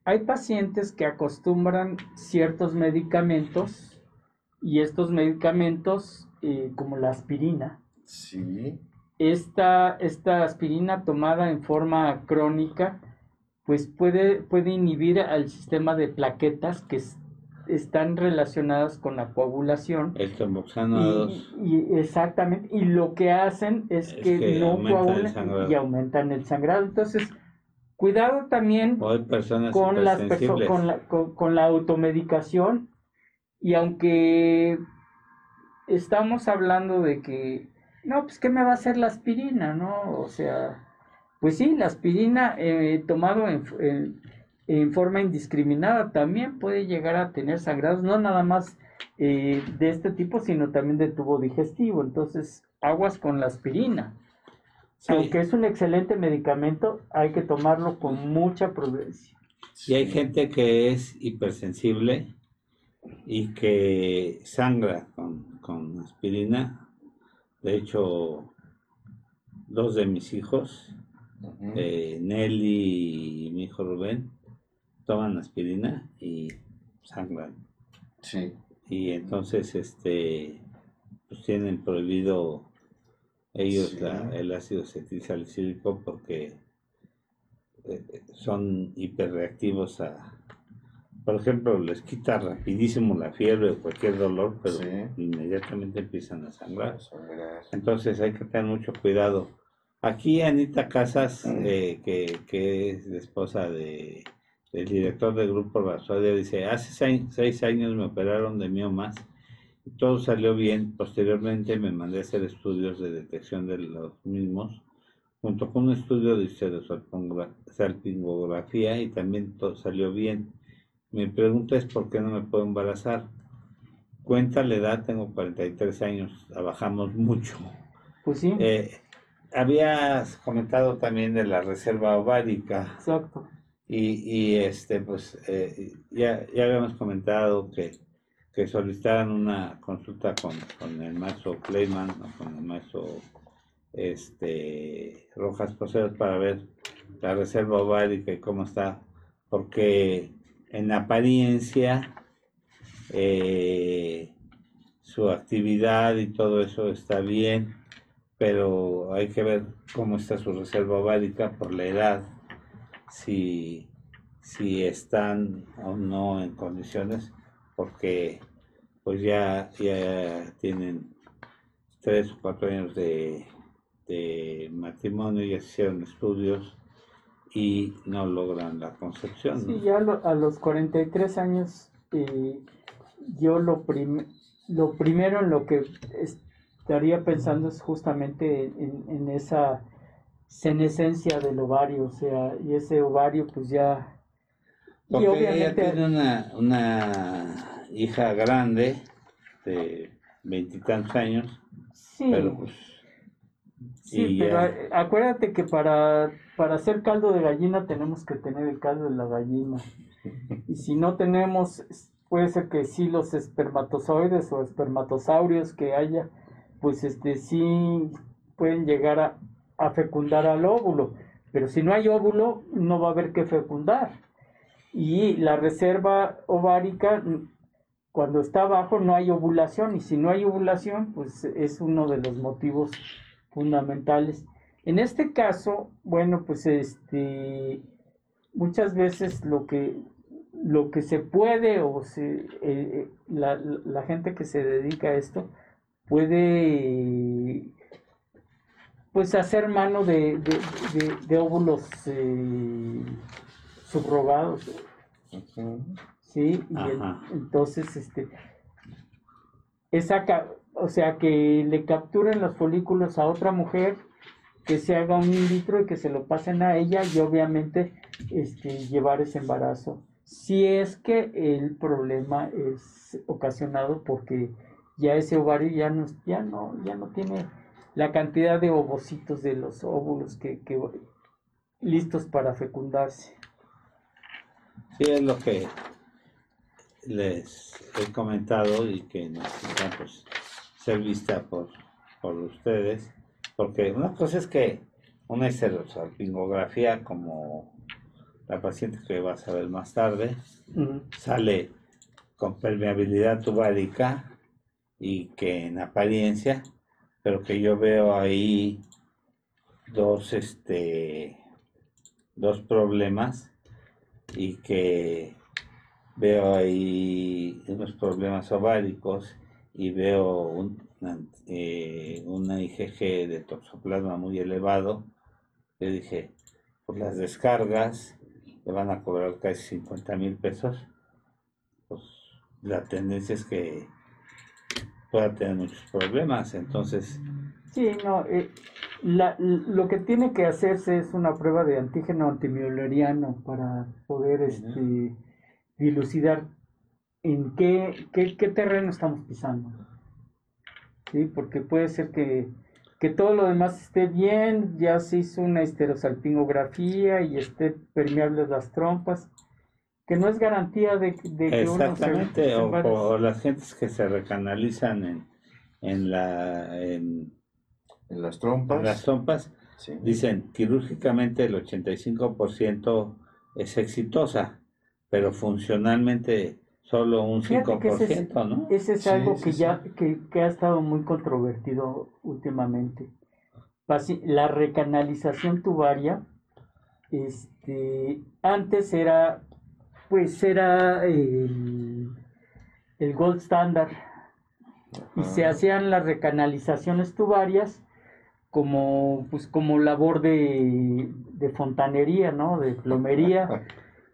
Hay pacientes que acostumbran ciertos medicamentos y estos medicamentos, eh, como la aspirina,
sí.
esta, esta aspirina tomada en forma crónica, pues puede, puede inhibir al sistema de plaquetas que están relacionadas con la coagulación.
El
y, exactamente, y lo que hacen es, que, no coagulan y aumentan el sangrado. Entonces, cuidado también con, las con, la, con la automedicación y aunque estamos hablando de que, no, pues, ¿qué me va a hacer la aspirina, no? O sea, pues sí, la aspirina eh, tomado en, en, forma indiscriminada también puede llegar a tener sangrados, no nada más eh, de este tipo, sino también de tubo digestivo. Entonces, aguas con la aspirina. Aunque es un excelente medicamento, hay que tomarlo con mucha prudencia.
Y hay gente que es hipersensible y que sangra con, con aspirina. De hecho, dos de mis hijos eh, Nelly y mi hijo Rubén toman aspirina y sangran.
Sí.
Y entonces, este, pues tienen prohibido ellos el ácido acetilsalicílico porque eh, son hiperreactivos a, por ejemplo, les quita rapidísimo la fiebre o cualquier dolor, pero inmediatamente empiezan a sangrar. Entonces hay que tener mucho cuidado. Aquí Anita Casas, eh, que, es la esposa de, del director del grupo Rapsodia, dice, hace seis, años me operaron de miomas todo salió bien. Posteriormente me mandé a hacer estudios de detección de los mismos, junto con un estudio de salpingografía y también todo salió bien. Mi pregunta es por qué no me puedo embarazar. Cuenta la edad, tengo 43 años, trabajamos mucho.
Pues sí.
Eh, habías comentado también de la reserva ovárica.
Exacto.
Y, y este, pues eh, ya, ya habíamos comentado que, que solicitaran una consulta con, con el maestro Clayman o con el maestro este, Rojas Poseros para ver la reserva ovárica y cómo está, porque en apariencia eh, su actividad y todo eso está bien, pero hay que ver cómo está su reserva ovárica por la edad, si, si están o no en condiciones, porque pues ya, ya tienen tres o cuatro años de, de matrimonio, ya hicieron estudios y no logran la concepción.
Sí, ya a los 43 años, eh, yo lo, lo primero en lo que estaría pensando es justamente en, en esa senescencia del ovario, o sea, y ese ovario pues ya...
Porque y obviamente... Ella tiene una, una hija grande de veintitantos años, sí, pero pues...
Sí, pero acuérdate que para, para hacer caldo de gallina tenemos que tener el caldo de la gallina. Y si no tenemos, puede ser que sí los espermatozoides o espermatosaurios que haya, pues este sí pueden llegar a, a fecundar al óvulo. Pero si no hay óvulo, no va a haber que fecundar. Y la reserva ovárica, cuando está abajo, no hay ovulación. Y si no hay ovulación, pues es uno de los motivos fundamentales. En este caso, bueno, pues este, muchas veces lo que, lo que se puede o se, eh, la, la, gente que se dedica a esto puede pues hacer mano de, de, óvulos eh, subrogados. Sí, y entonces este esa o sea que le capturen los folículos a otra mujer que se haga un in vitro y que se lo pasen a ella y obviamente este, llevar ese embarazo. Si es que el problema es ocasionado porque ya ese ovario ya no, ya no, ya no tiene la cantidad de ovocitos de los óvulos que, que listos para fecundarse.
Sí, es lo que les he comentado y que necesitan pues, ser vista por, por ustedes, porque una cosa es que una histerosalpingografía como la paciente que vas a ver más tarde, sale con permeabilidad tubárica y que en apariencia pero que yo veo ahí dos, este, dos problemas y que veo ahí unos problemas ováricos y veo un, eh, una IgG de toxoplasma muy elevado. Le dije, por las descargas le van a cobrar casi 50 mil pesos. Pues la tendencia es que pueda tener muchos problemas. Entonces...
Sí, no, eh, la, lo que tiene que hacerse es una prueba de antígeno antimioleriano para poder este, dilucidar en qué, qué, qué, terreno estamos pisando. ¿Sí? Porque puede ser que, que todo lo demás esté bien, ya se hizo una histerosalpingografía y esté permeables las trompas, que no es garantía de, de
que Exactamente, uno se, o, o, las gentes que se recanalizan en, en, la, en,
en las trompas.
En las trompas dicen quirúrgicamente el 85% es exitosa, pero funcionalmente solo un 5%, ese es, ¿no?
Ese es algo que ya que, que ha estado muy controvertido últimamente. La recanalización tubaria, este, antes era pues era el, gold standard y se hacían las recanalizaciones tubarias como pues como labor de, fontanería no de plomería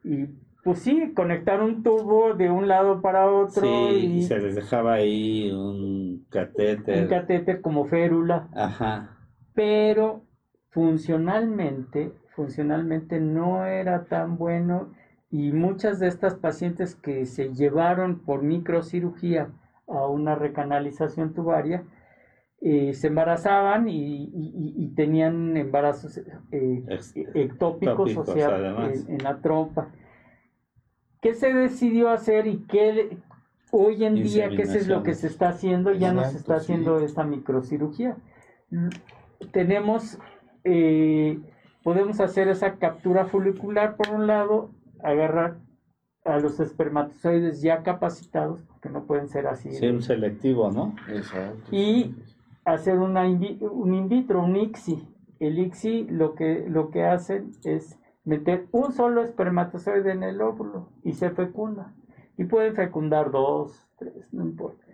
y pues sí, conectar un tubo de un lado para otro
Sí,
y
se les dejaba ahí un catéter.
un catéter como férula,
Ajá.
pero funcionalmente, funcionalmente no era tan bueno y muchas de estas pacientes que se llevaron por microcirugía a una recanalización tubaria, eh, se embarazaban y, y- y- y tenían embarazos eh,
Ex-
ectópicos, o sea, en, en la trompa. ¿Qué se decidió hacer y qué hoy en día, qué es lo que se está haciendo? Ya no se
Exacto,
está
sí.
haciendo esta microcirugía. Mm, Tenemos, eh, podemos hacer esa captura folicular por un lado, agarrar a los espermatozoides ya capacitados, que no pueden ser así,
Sí, un selectivo, ¿no?
Exacto.
y hacer una in un in vitro, un ICSI. El ICSI lo que, lo que hacen es meter un solo espermatozoide en el óvulo y se fecunda. Y pueden fecundar dos, tres, no importa.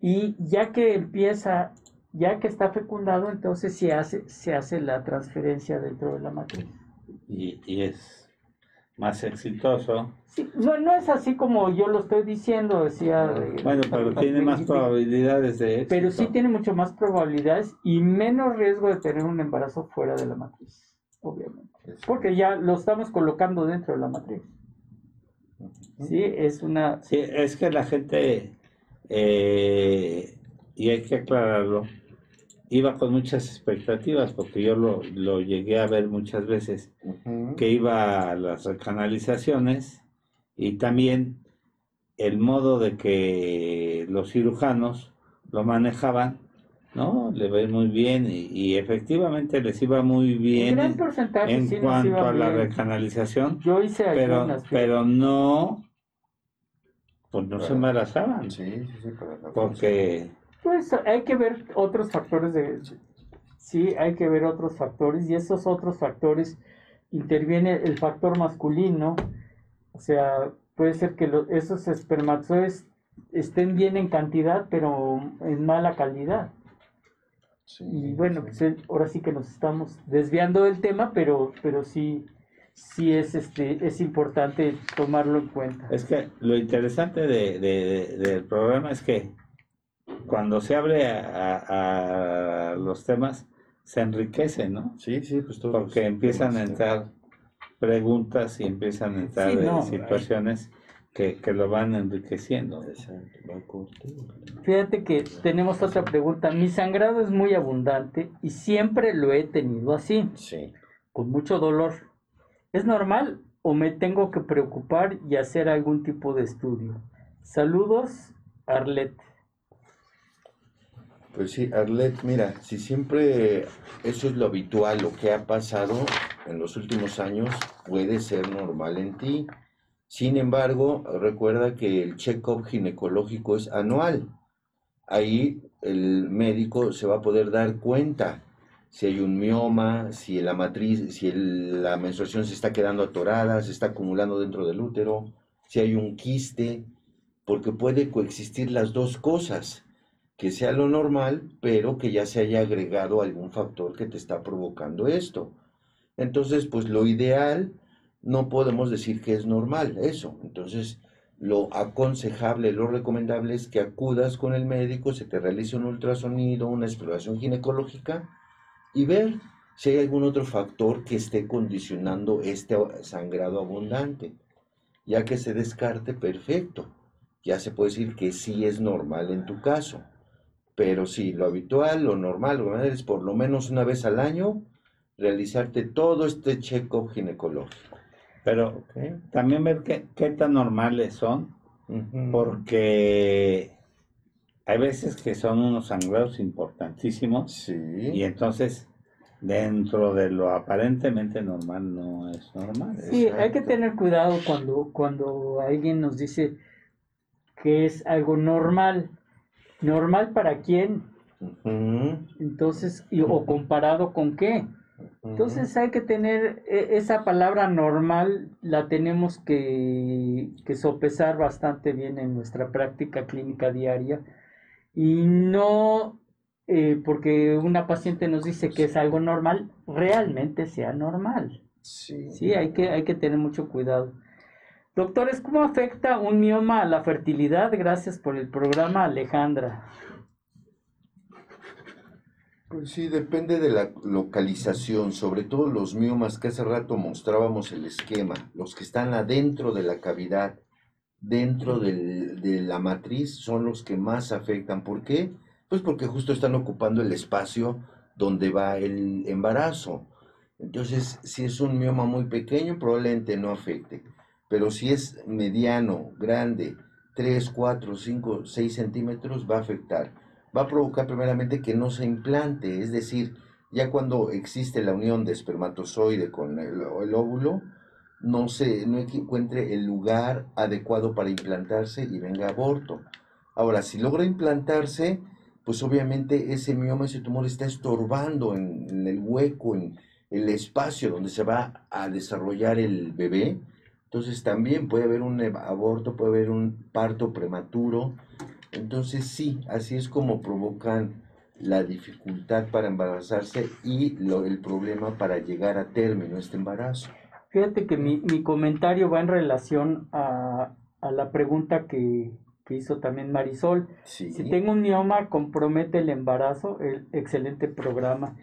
Y ya que empieza, ya que está fecundado, entonces se hace, se hace la transferencia dentro de la matriz.
Y es más exitoso.
Sí, no, no es así como yo lo estoy diciendo, decía.
Bueno, pero tiene más probabilidades de éxito.
Pero sí tiene mucho más probabilidades y menos riesgo de tener un embarazo fuera de la matriz, obviamente. Porque ya lo estamos colocando dentro de la matriz. Sí, es una...
Sí, es que la gente, eh, y hay que aclararlo, iba con muchas expectativas, porque yo lo, lo llegué a ver muchas veces, que iba a las recanalizaciones y también el modo de que los cirujanos lo manejaban, ¿no? Le ven muy bien y, y efectivamente les iba muy bien
gran
en,
porcentaje
en
sí
cuanto a la
bien.
recanalización,
Yo hice
pero,
algunas.
pero no, pues no se embarazaban,
Sí, sí, la
porque
Pues hay que ver otros factores de... Sí, hay que ver otros factores y esos otros factores interviene el factor masculino, o sea, puede ser que esos espermatozoides estén bien en cantidad, pero en mala calidad.
Sí,
Y bueno,
sí.
pues eh, ahora sí que nos estamos desviando del tema, pero, pero sí, sí es, este, es importante tomarlo en cuenta.
es que lo interesante de, de- de- del programa es que cuando se abre a, a- a los temas, se enriquece, ¿no?
Sí, sí, pues todo.
Porque empiezan a entrar preguntas y empiezan a entrar
Sí,
eh,
no,
situaciones que, que lo van enriqueciendo.
Exacto, va corto.
Fíjate que tenemos otra pregunta. Mi sangrado es muy abundante y siempre lo he tenido así,
Sí.
con mucho dolor. ¿Es normal o me tengo que preocupar y hacer algún tipo de estudio? Saludos, Arlet.
Pues sí, Arlet, mira, si siempre eso es lo habitual, lo que ha pasado en los últimos años, puede ser normal en ti. Sin embargo, recuerda que el check-up ginecológico es anual. Ahí el médico se va a poder dar cuenta si hay un mioma, si la matriz, si la menstruación se está quedando atorada, se está acumulando dentro del útero, si hay un quiste, porque puede coexistir las dos cosas que sea lo normal, pero que ya se haya agregado algún factor que te está provocando esto. Entonces, pues lo ideal, no podemos decir que es normal eso. Entonces, lo aconsejable, lo recomendable es que acudas con el médico, se te realice un ultrasonido, una exploración ginecológica y ver si hay algún otro factor que esté condicionando este sangrado abundante. Ya que se descarte, perfecto. Ya se puede decir que sí es normal en tu caso. Pero sí, lo habitual, lo normal, lo normal es por lo menos una vez al año realizarte todo este check-up ginecológico.
Pero también ver qué, qué tan normales son, porque hay veces que son unos sangrados importantísimos
Sí.
y entonces dentro de lo aparentemente normal no es normal.
Sí, hay que tener cuidado cuando, cuando alguien nos dice que es algo normal. ¿Normal para quién? Entonces, y- o comparado con qué. Entonces hay que tener e- esa palabra normal, la tenemos que, que sopesar bastante bien en nuestra práctica clínica diaria y no eh, porque una paciente nos dice que es algo normal, realmente sea normal.
Sí.
Sí, hay que, hay que tener mucho cuidado. Doctores, ¿cómo afecta un mioma a la fertilidad? Gracias por el programa, Alejandra.
Pues sí, depende de la localización, sobre todo los miomas que hace rato mostrábamos el esquema, los que están adentro de la cavidad, dentro de la matriz, son los que más afectan. ¿Por qué? Pues porque justo están ocupando el espacio donde va el embarazo. Entonces, si es un mioma muy pequeño, probablemente no afecte. Pero si es mediano, grande, 3, 4, 5, 6 centímetros, va a afectar va a provocar primeramente que no se implante, es decir, ya cuando existe la unión de espermatozoide con el, el óvulo, no se no encuentre el lugar adecuado para implantarse y venga aborto. Ahora, si logra implantarse, pues obviamente ese mioma, ese tumor está estorbando en, en el hueco, en el espacio donde se va a desarrollar el bebé. Entonces también puede haber un aborto, puede haber un parto prematuro, entonces sí, así es como provocan la dificultad para embarazarse y lo, el problema para llegar a término este embarazo.
Fíjate que mi, mi comentario va en relación a, a la pregunta que, que, hizo también Marisol.
Sí.
Si tengo un mioma, compromete el embarazo, el excelente programa.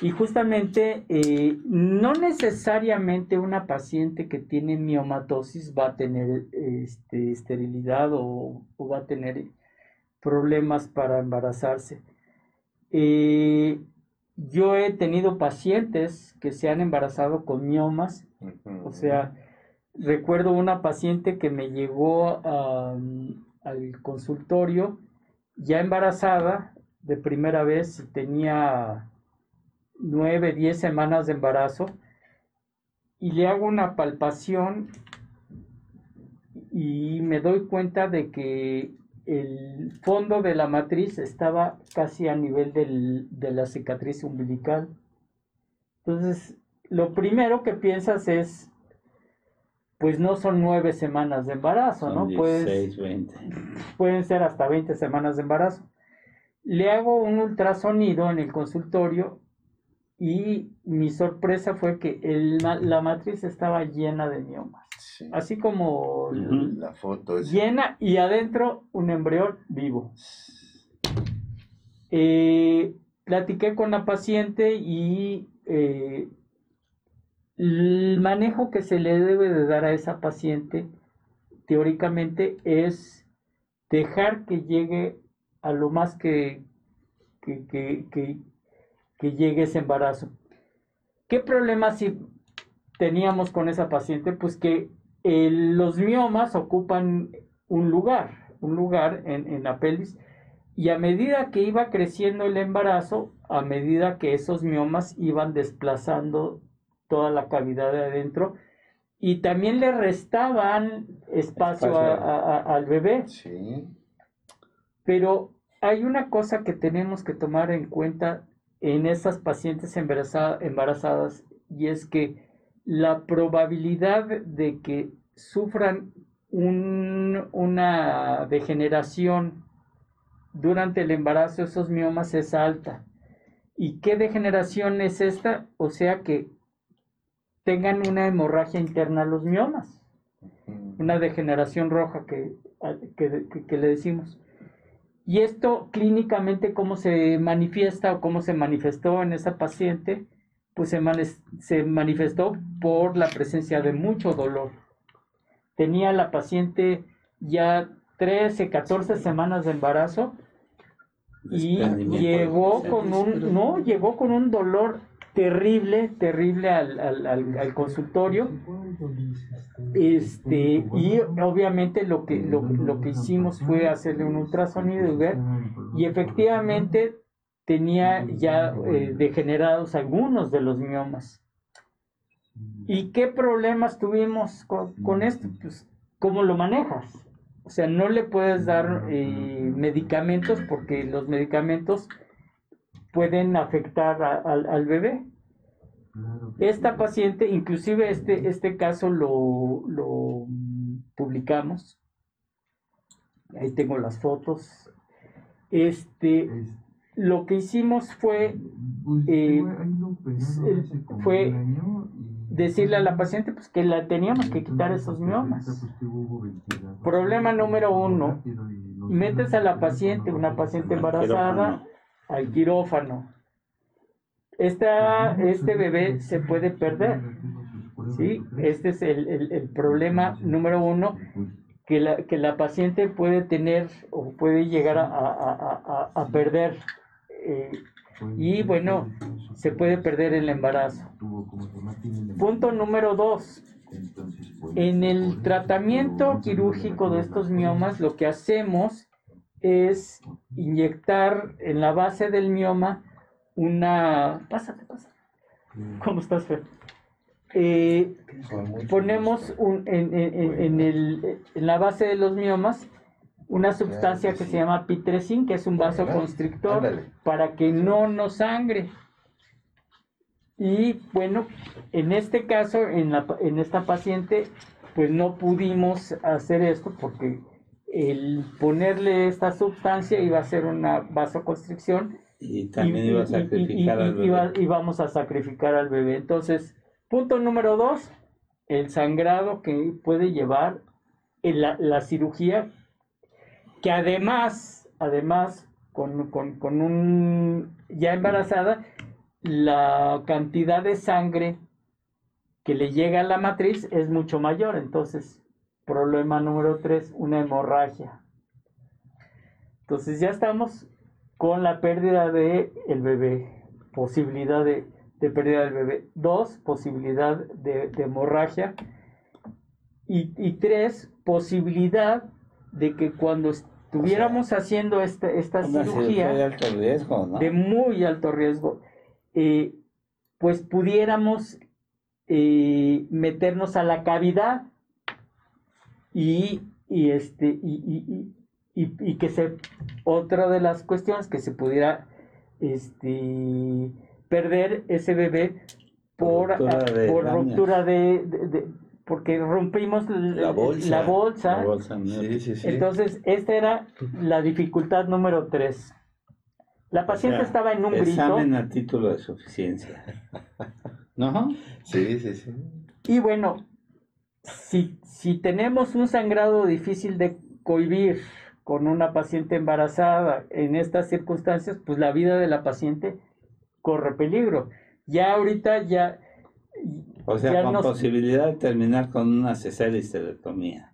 Y justamente, eh, no necesariamente una paciente que tiene miomatosis va a tener este, esterilidad o, o va a tener problemas para embarazarse. Eh, yo he tenido pacientes que se han embarazado con miomas, uh -huh. o sea, recuerdo una paciente que me llegó al consultorio ya embarazada de primera vez, tenía nueve, diez semanas de embarazo, y le hago una palpación y me doy cuenta de que el fondo de la matriz estaba casi a nivel del, de la cicatriz umbilical. Entonces, lo primero que piensas es, pues no son nueve semanas de embarazo,
Son
¿no?
16,
pues,
20.
Pueden ser hasta 20 semanas de embarazo. Le hago un ultrasonido en el consultorio y mi sorpresa fue que el, la matriz estaba llena de miomas.
Sí.
Así como
La foto es...
llena y adentro un embrión vivo. Eh, platiqué con la paciente y eh, el manejo que se le debe de dar a esa paciente teóricamente es dejar que llegue a lo más que, que, que, que, que llegue ese embarazo. ¿Qué problema si teníamos con esa paciente? Pues que eh, los miomas ocupan un lugar, un lugar en, en, la pelvis, y a medida que iba creciendo el embarazo, a medida que esos miomas iban desplazando toda la cavidad de adentro, y también le restaban espacio, espacio. A, a, al bebé.
Sí.
Pero hay una cosa que tenemos que tomar en cuenta en esas pacientes embarazadas, embarazadas y es que la probabilidad de que sufran un, una degeneración durante el embarazo, esos miomas es alta. ¿Y qué degeneración es esta? O sea que tengan una hemorragia interna los miomas, una degeneración roja que, que, que, que le decimos. Y esto clínicamente, ¿cómo se manifiesta o cómo se manifestó en esa paciente? Pues se, man se manifestó por la presencia de mucho dolor. Tenía la paciente ya 13, 14 semanas de embarazo y llegó con un, no, llegó con un dolor terrible, terrible al, al, al, consultorio. Este, y obviamente lo que, lo, lo, que hicimos fue hacerle un ultrasonido y ver, y efectivamente tenía ya eh, degenerados algunos de los miomas. ¿Y qué problemas tuvimos con, con esto? Pues, ¿cómo lo manejas? O sea, no le puedes dar eh, medicamentos porque los medicamentos pueden afectar a, a, al bebé. Esta paciente, inclusive este, este caso lo, lo publicamos. Ahí tengo las fotos. Este, lo que hicimos fue, eh, fue decirle a la paciente pues que la teníamos que quitar esos miomas. Problema número uno, metes a la paciente, una paciente embarazada, al quirófano. Esta, este bebé se puede perder. ¿sí? Este es el, el- problema número uno, que la, que la paciente puede tener o puede llegar a, a- a- a- a perder. eh, y bueno, se puede perder el embarazo. Punto número dos. En el tratamiento quirúrgico de estos miomas, lo que hacemos es inyectar en la base del mioma una... Pásate, pásate. ¿Cómo estás, Fer? Eh, ponemos un, en, en- en- en el- en la base de los miomas una sustancia
que
se llama pitrecin, que es un vasoconstrictor para que no nos sangre. Y bueno, en este caso, en, la, en esta paciente, pues no pudimos hacer esto porque el ponerle esta sustancia iba a ser una vasoconstricción
Y también
y-
iba a sacrificar
y-
al
iba-
bebé.
íbamos a sacrificar al bebé. Entonces, punto número dos, el sangrado que puede llevar en la, la cirugía, que además, además, con, con- con un ya embarazada, la cantidad de sangre que le llega a la matriz es mucho mayor. Entonces, problema número tres, una hemorragia. Entonces ya estamos con la pérdida de el bebé, posibilidad de, de pérdida del bebé. Dos, posibilidad de, de hemorragia. Y, y tres, posibilidad de que cuando estuviéramos haciendo esta, esta
cirugía de alto riesgo, ¿no?
de muy alto riesgo, eh, pues pudiéramos eh, meternos a la cavidad y, y este y, y- y- y- y que se otra de las cuestiones que se pudiera este perder ese bebé por,
Por ruptura de
por ruptura de, de- de- porque rompimos
La bolsa.
la bolsa.
La bolsa
Sí,
amniótica.
sí, sí.
Entonces, esta era la dificultad número tres. La paciente
O sea,
estaba en un
Examen
grito
a título de suficiencia. ¿No?
sí, sí, sí.
y bueno, si, si tenemos un sangrado difícil de cohibir con una paciente embarazada en estas circunstancias, pues la vida de la paciente corre peligro. Ya ahorita ya
O sea,
Ya
con
nos-
posibilidad de terminar con una cesárea y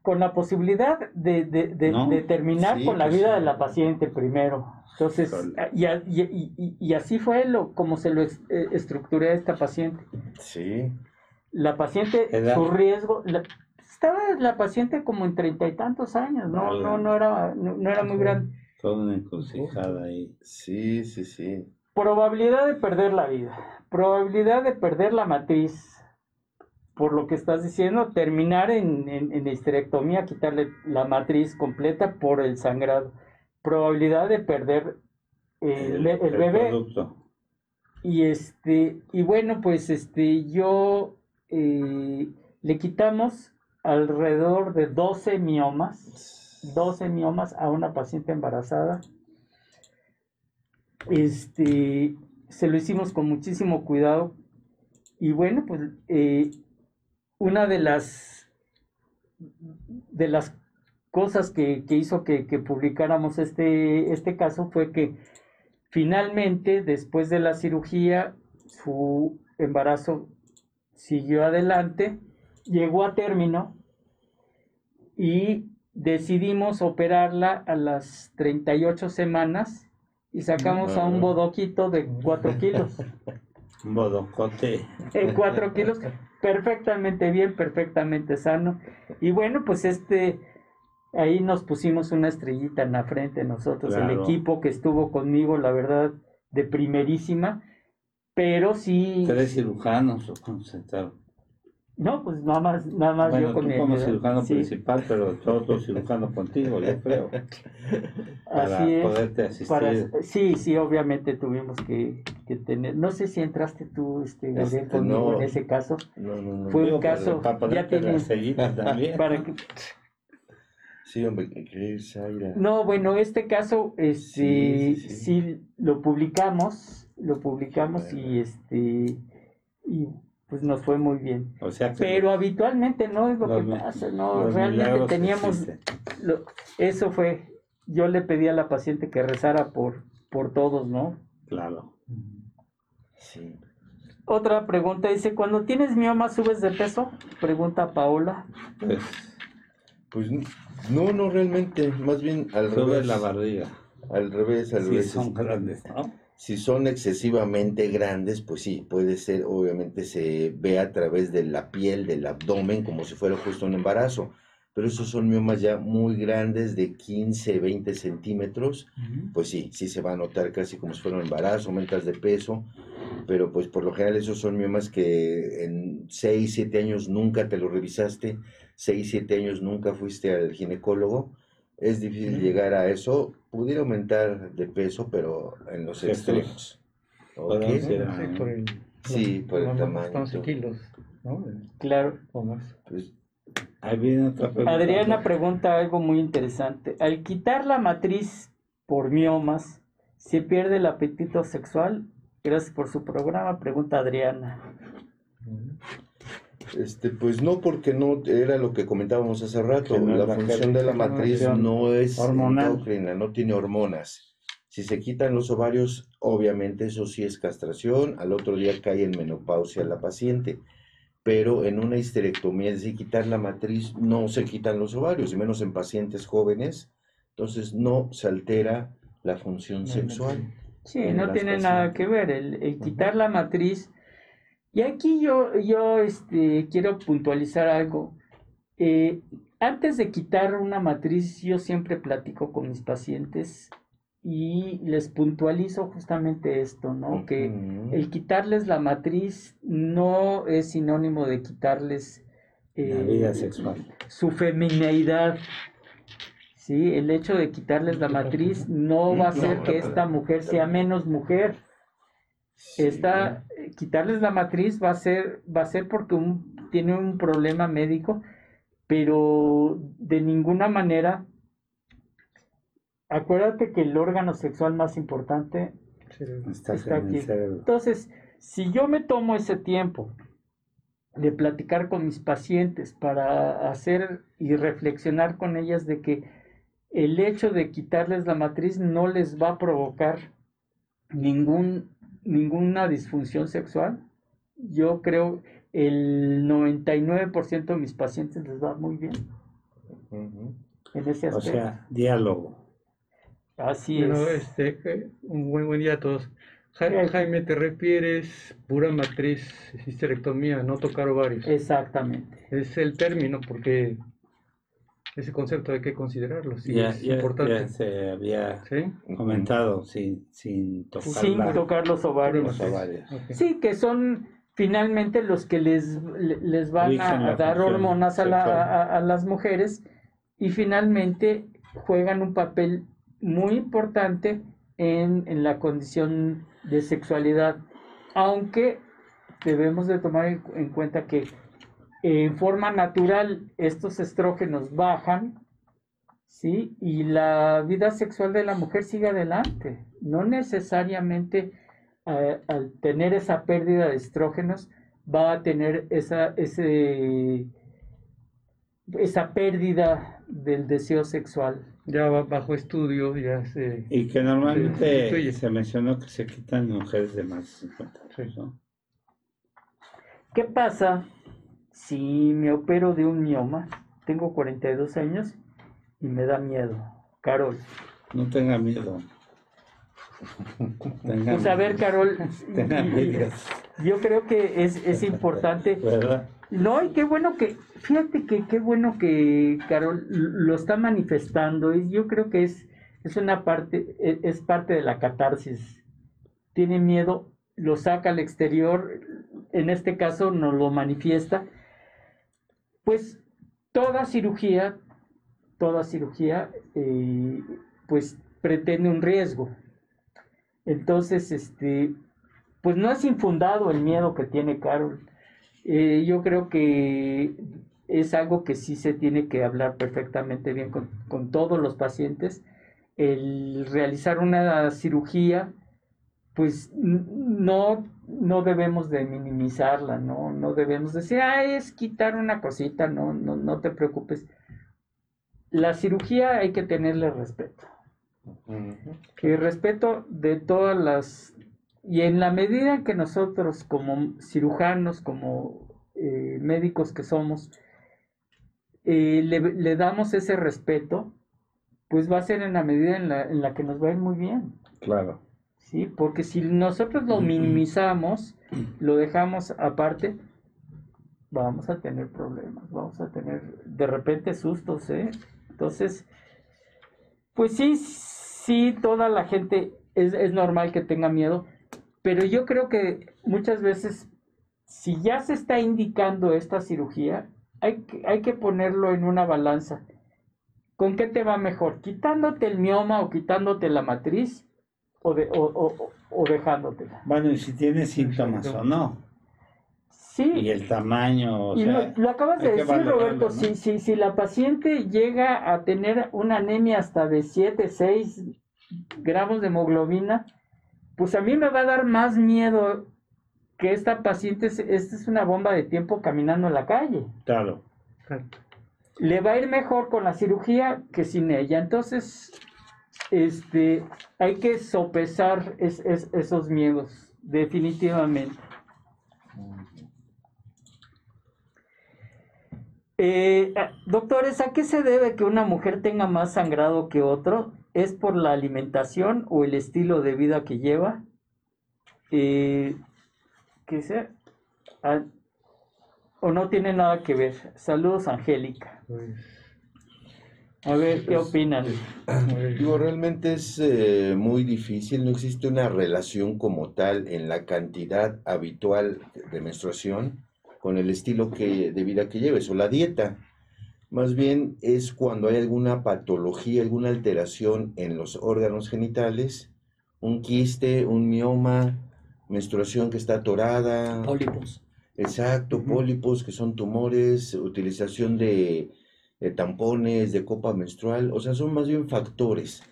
con la posibilidad de, de- de-
¿No?
de terminar
Sí,
con la
pues
vida
sí.
de la paciente primero. Entonces, y, a- y- y- y- y así fue lo, como se lo eh, estructuré a esta paciente.
Sí.
La paciente,
¿Edad?
su riesgo, la- estaba la paciente como en treinta y tantos años, no, no, no era, no, no era muy grande.
Toda una encrucijada ahí.
Sí, sí, sí.
Probabilidad de perder la vida, probabilidad de perder la matriz, por lo que estás diciendo, terminar en, en, en histerectomía, quitarle la matriz completa por el sangrado. Probabilidad de perder el, el bebé.
producto.
Y este, y bueno, pues este, yo eh, le quitamos alrededor de 12 miomas, 12 miomas a una paciente embarazada. Este, se lo hicimos con muchísimo cuidado. Y bueno, pues eh, una de las de las cosas que, que hizo que, que publicáramos este, este caso fue que finalmente, después de la cirugía, su embarazo siguió adelante, llegó a término y decidimos operarla a las 38 semanas y sacamos a un bodoquito de 4 kilos.
Un bodocote.
En 4 kilos, perfectamente bien, perfectamente sano. Y bueno, pues este, ahí nos pusimos una estrellita en la frente nosotros, el equipo que estuvo conmigo, la verdad, de primerísima. Pero sí,
Tres cirujanos lo concentraron.
no, pues nada más, nada más
Bueno,
yo con
tú como cirujano
Sí,
principal, pero otro cirujano contigo, yo creo. Para
así es.
poderte asistir.
Para- sí, sí, obviamente tuvimos que, que tener. No sé si entraste tú, este,
Este,
conmigo
no.
en ese caso.
No, no, no.
Fue un
Digo,
caso,
Para
ya
ponerte
tiene-
la sellita también.
Para que,
Sí, hombre, que Zaira.
No, bueno, este caso,
Sí,
sí,
sí, sí.
lo publicamos, lo publicamos y este, y pues nos fue muy bien.
O sea que
Pero habitualmente no es lo que
los
pasa, no, realmente teníamos, lo- eso fue, yo le pedí a la paciente que rezara por, por todos, ¿no?
Claro.
Sí.
Otra pregunta dice, cuando tienes mioma subes de peso? Pregunta Paola.
Pues
Pues no, no realmente, más bien al
sube
revés.
la barriga.
Al revés, al
Sí,
revés.
son grandes, ¿no?
Si son excesivamente grandes, pues sí, puede ser, obviamente se ve a través de la piel, del abdomen, como si fuera justo un embarazo. Pero esos son miomas ya muy grandes, de 15, 20 centímetros. Pues sí, sí se va a notar casi como si fuera un embarazo, aumentas de peso. Pero pues por lo general esos son miomas que en 6, 7 años nunca te lo revisaste, 6, 7 años nunca fuiste al ginecólogo. Es difícil llegar a eso. Pudiera aumentar de peso, pero en los
Jesús.
extremos. ¿Ok?
Podemos ir
Sí, por el,
Sí, por el
los
tamaño,
11
todo.
kilos, ¿no?
Claro.
O más.
Pues,
Ahí viene otra pregunta.
Adriana pregunta algo muy interesante. Al quitar la matriz por miomas, ¿se pierde el apetito sexual? Gracias por su programa, pregunta Adriana.
Este, pues no, porque no era lo que comentábamos hace rato.
No es
la función de la matriz no es
hormonal.
endocrina, no tiene hormonas. Si se quitan los ovarios, obviamente eso sí es castración. Al otro día cae en menopausia la paciente. Pero en una histerectomía, es decir, quitar la matriz, no se quitan los ovarios, y menos en pacientes jóvenes. Entonces no se altera la función sexual.
Sí, no tiene nada que ver el, el quitar la matriz. Y aquí yo, yo este, quiero puntualizar algo. Eh, antes de quitar una matriz, yo siempre platico con mis pacientes y les puntualizo justamente esto, ¿no? Que el quitarles la matriz no es sinónimo de quitarles
La
eh,
vida sexual.
su femineidad. Sí, el hecho de quitarles la matriz no va a hacer que esta mujer sea menos mujer. Esta, eh, quitarles la matriz va a ser, va a ser porque un- tiene un problema médico, pero de ninguna manera. Acuérdate que el órgano sexual más importante
Está,
Está aquí. entonces, si yo me tomo ese tiempo de platicar con mis pacientes para hacer y reflexionar con ellas de que el hecho de quitarles la matriz no les va a provocar ningún, ninguna disfunción sexual, yo creo el 99% de mis pacientes les va muy bien en ese
O
aspecto.
sea, diálogo.
Así
Bueno,
es.
este, un buen, buen día a todos. Ja-
Eh.
Jaime, te refieres pura matriz, histerectomía, no tocar ovarios.
Exactamente.
Es el término porque ese concepto hay que considerarlo, sí,
ya,
es
ya-
importante.
ya se había
¿Sí?
comentado sin, sin tocar
Sin
la-
tocar los ovarios.
los ovarios.
Ok.
Sí, que son finalmente los que les, le- les van a, dar hormonas a, la-
sexual.
a- a las mujeres y finalmente juegan un papel muy importante en, en la condición de sexualidad, aunque debemos de tomar en cuenta que en forma natural estos estrógenos bajan, ¿sí? Y la vida sexual de la mujer sigue adelante. No necesariamente eh, al tener esa pérdida de estrógenos va a tener esa, ese, esa pérdida del deseo sexual.
Ya va bajo estudio, ya se...
Y que normalmente
sustituye.
se mencionó que se quitan mujeres de más de 50 años, ¿no?
¿Qué pasa si me opero de un mioma? Tengo 42 años y me da miedo. Carol.
No tenga miedo. Tenga
Pues a ver. Carol,
Tenga miedo,
yo creo que es, es importante.
¿verdad?
No, y qué bueno que, fíjate que qué bueno que Carol lo está manifestando. Y yo creo que es, es una parte, e- es parte de la catarsis. Tiene miedo, lo saca al exterior, en este caso nos lo manifiesta. Pues toda cirugía, toda cirugía, eh, pues pretende un riesgo. Entonces, este, pues no es infundado el miedo que tiene Carol. Eh, yo creo que es algo que sí se tiene que hablar perfectamente bien con, con todos los pacientes. El realizar una cirugía, pues no no debemos de minimizarla, ¿no? No debemos decir, ah, es quitar una cosita, no, no, no te preocupes. La cirugía hay que tenerle respeto.
Ujú.
Y respeto de todas las... Y en la medida que nosotros como cirujanos, como eh, médicos que somos, eh, le, le damos ese respeto, pues va a ser en la medida en la, en la que nos va a ir muy bien.
Claro.
¿Sí? Porque si nosotros lo minimizamos, lo dejamos aparte, vamos a tener problemas, vamos a tener de repente sustos, ¿eh? Entonces, pues sí, sí, toda la gente es, es normal que tenga miedo, pero yo creo que muchas veces, si ya se está indicando esta cirugía, hay que, hay que ponerlo en una balanza. ¿Con qué te va mejor? ¿Quitándote el mioma o quitándote la matriz? O, de, o, o, o dejándotela.
Bueno, y si tiene síntomas o no.
Sí.
Y el tamaño, o
Y
sea,
lo, lo acabas de decir,
valorarlo,
Roberto.
¿no?
Si, si, si la paciente llega a tener una anemia hasta de 7, 6 gramos de hemoglobina, pues a mí me va a dar más miedo que esta paciente, se- esta es una bomba de tiempo caminando en la calle.
Claro.
Le va a ir mejor con la cirugía que sin ella. Entonces, este, hay que sopesar es- es- esos miedos, definitivamente. Eh, ah, doctores, ¿a qué se debe que una mujer tenga más sangrado que otro? ¿Es por la alimentación o el estilo de vida que lleva? Eh, ¿Qué sea? Ah, ¿O no tiene nada que ver? Saludos, Angélica.
Pues,
A ver, ¿qué
Pues,
opinan?
Digo, realmente es eh, muy difícil, no existe una relación como tal en la cantidad habitual de menstruación con el estilo que, de vida que lleves o la dieta. Más bien es cuando hay alguna patología, alguna alteración en los órganos genitales, un quiste, un mioma, menstruación que está atorada,
Pólipos.
Exacto, pólipos que son tumores, utilización de, de tampones, de copa menstrual, o sea, son más bien factores.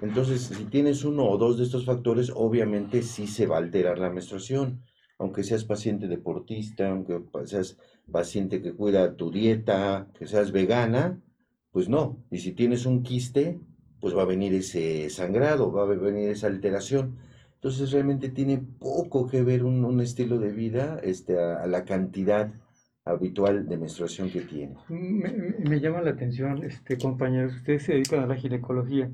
Entonces, si tienes uno o dos de estos factores, obviamente sí se va a alterar la menstruación, aunque seas paciente deportista, aunque seas paciente que cuida tu dieta, que seas vegana, pues no. Y si tienes un quiste, pues va a venir ese sangrado, va a venir esa alteración. Entonces realmente tiene poco que ver un, un estilo de vida este, a, a la cantidad habitual de menstruación que tiene.
Me, llama la atención, este, compañeros, ustedes se dedican a la ginecología.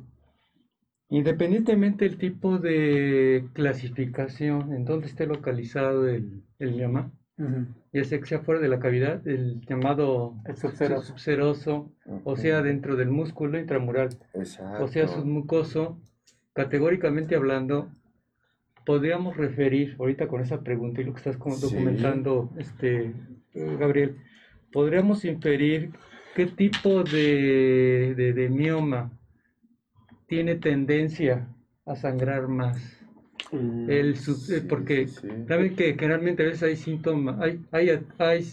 Independientemente del tipo de clasificación, en donde esté localizado el, el mioma,
Ujú.
ya sea que sea fuera de la cavidad, el llamado
El subseroso.
subseroso, o sea dentro del músculo intramural,
Exacto.
o sea submucoso, categóricamente hablando, podríamos referir, ahorita con esa pregunta y lo que estás
Sí.
documentando, este, Gabriel, podríamos inferir qué tipo de, de, de mioma tiene tendencia a sangrar más. El sub- eh,
Sí,
porque
sí,
saben que generalmente a veces hay síntomas, hay, hay, hay,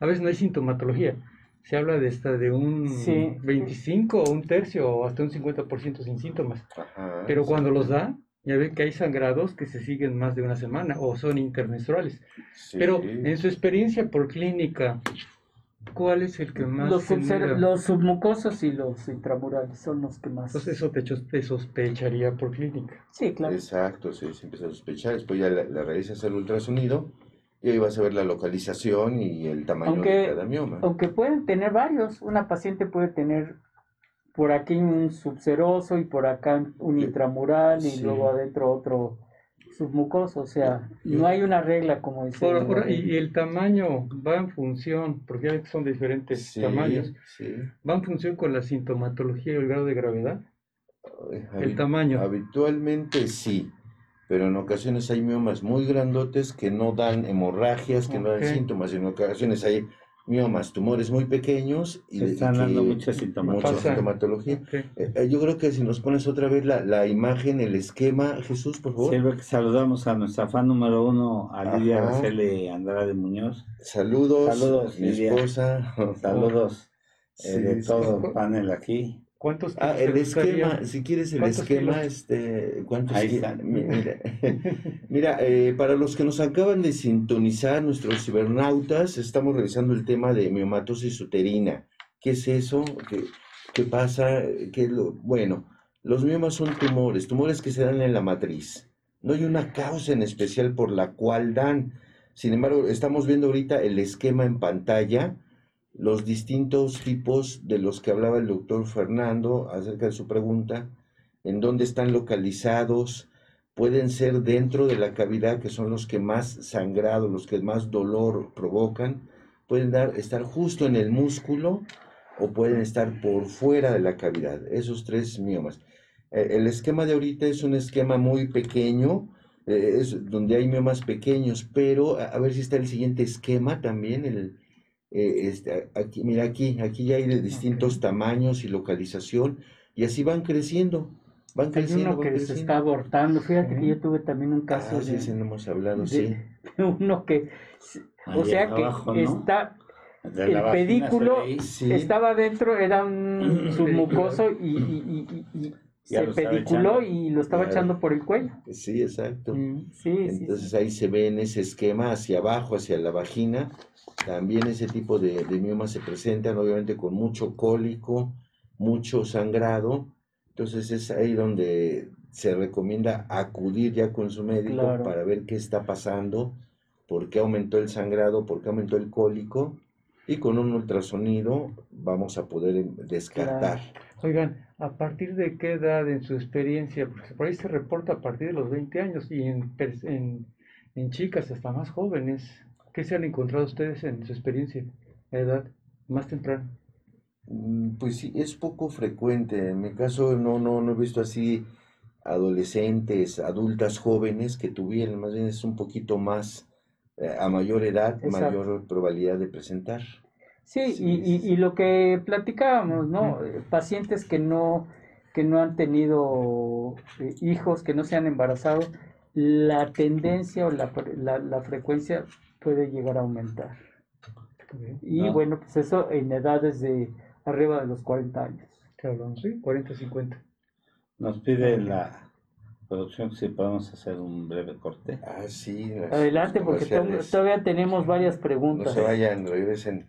a veces no hay sintomatología. Se habla de hasta de un
Sí.
25 o un tercio o hasta un 50% sin síntomas.
Ajá,
Pero cuando los da, ya ven que hay sangrados que se siguen más de una semana o son intermenstruales.
Sí.
Pero en su experiencia por clínica, ¿cuál es el que más
Los, los submucosos y los intramurales son los que más.
Entonces eso te, sospecharía por clínica.
Sí, claro.
Exacto, sí, se empieza a sospechar. Después ya le, le realizas el ultrasonido y ahí vas a ver la localización y el tamaño
Aunque-
de cada mioma.
Aunque pueden tener varios. Una paciente puede tener por aquí un subseroso y por acá un
Sí.
intramural y
Sí.
luego adentro otro submucoso. O sea, no hay una regla como dice.
Y, el tamaño va en función, porque ya son de diferentes
Sí,
tamaños,
sí.
va en función con la sintomatología y el grado de gravedad.
Ay,
El tamaño.
Habitualmente sí, pero en ocasiones hay miomas muy grandotes que no dan hemorragias, que no dan síntomas. En ocasiones hay miomas, tumores muy pequeños y,
Se están dando mucha sintomatología.
mucha. Eh, eh, yo creo que si nos pones otra vez la, la imagen, el esquema, Jesús, por favor.
Sirve que saludamos a nuestra fan número uno, a Lidia. Araceli Andrade Muñoz.
Saludos,
Saludos,
mi
Lidia.
esposa.
Saludos eh, de todo
sí.
el panel aquí.
¿Cuántos
Ah, el esquema, si quieres el
¿Cuántos
esquema,
kilos?
este, ¿cuántos
Ahí están.
mi- Mira, mira, eh, para los que nos acaban de sintonizar, nuestros cibernautas, estamos revisando el tema de miomatosis uterina. ¿Qué es eso? ¿Qué, qué pasa? ¿Qué es lo- Bueno, los miomas son tumores, tumores que se dan en la matriz. No hay una causa en especial por la cual dan. Sin embargo, estamos viendo ahorita el esquema en pantalla los distintos tipos de los que hablaba el doctor Fernando acerca de su pregunta, en dónde están localizados, pueden ser dentro de la cavidad, que son los que más sangrado, los que más dolor provocan, pueden dar, estar justo en el músculo o pueden estar por fuera de la cavidad, esos tres miomas. Eh, el esquema de ahorita es un esquema muy pequeño, eh, es donde hay miomas pequeños, pero a, a ver si está el siguiente esquema también, el, eh, este, aquí, mira aquí, aquí ya hay de distintos tamaños y localización, y así van creciendo, van
Hay
creciendo,
uno
van
que se está abortando. Fíjate que yo tuve también un caso
Ah, sí,
de,
sí, no hemos hablado,
de-
sí.
de uno que, o sea que está,
De
el pedículo
ve ahí.
Sí.
estaba dentro, era un submucoso y, y, y- y- y
Ya
se pediculó y lo estaba
Claro.
echando por el cuello.
Sí, exacto.
Mm, Sí,
Entonces
sí.
ahí se ve en ese esquema hacia abajo, hacia la vagina. También ese tipo de, de miomas se presentan, obviamente con mucho cólico, mucho sangrado. Entonces es ahí donde se recomienda acudir ya con su médico
Claro.
para ver qué está pasando, por qué aumentó el sangrado, por qué aumentó el cólico. Y con un ultrasonido vamos a poder descartar.
Oigan, ¿a partir de qué edad en su experiencia? Porque por ahí se reporta a partir de los 20 años y en, en, en chicas hasta más jóvenes. ¿Qué se han encontrado ustedes en su experiencia? Edad más temprana.
Mm, Pues sí, es poco frecuente. En mi caso no, no, no he visto así adolescentes, adultas jóvenes que tuvieran, más bien es un poquito más eh, a mayor edad,
Exacto.
mayor probabilidad de presentar.
Sí,
Sí,
y, y,
sí,
y lo que platicábamos, ¿no? Eh, Pacientes que no, que no han tenido eh, hijos, que no se han embarazado, la tendencia o la, la, la frecuencia puede llegar a aumentar. Y
Ah.
bueno, pues eso en edades de arriba de los 40 años.
¿Qué hablamos? ¿Sí? 40, 50.
Nos pide la producción si podemos hacer un breve corte.
Ah, sí. las-
Adelante, porque todavía tenemos varias
No
preguntas.
se vayan, regresen.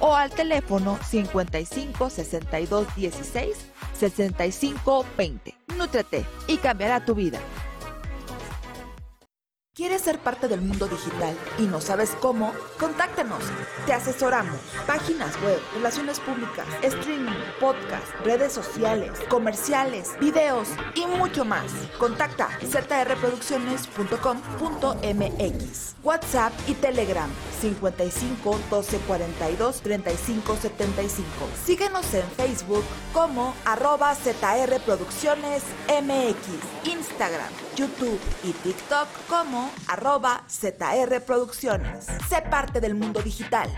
o al teléfono 55 62 16 65 20. Nútrete y cambiará tu vida. ¿Quieres ser parte del mundo digital y no sabes cómo? Contáctanos. Te asesoramos. Páginas web, relaciones públicas, streaming, podcast, redes sociales, comerciales, videos y mucho más. Contacta zrproducciones.com.mx. WhatsApp y Telegram 55 12 42 35 75. Síguenos en Facebook como arroba ZR Instagram, YouTube y TikTok como arroba ZR Producciones. Sé parte del mundo digital.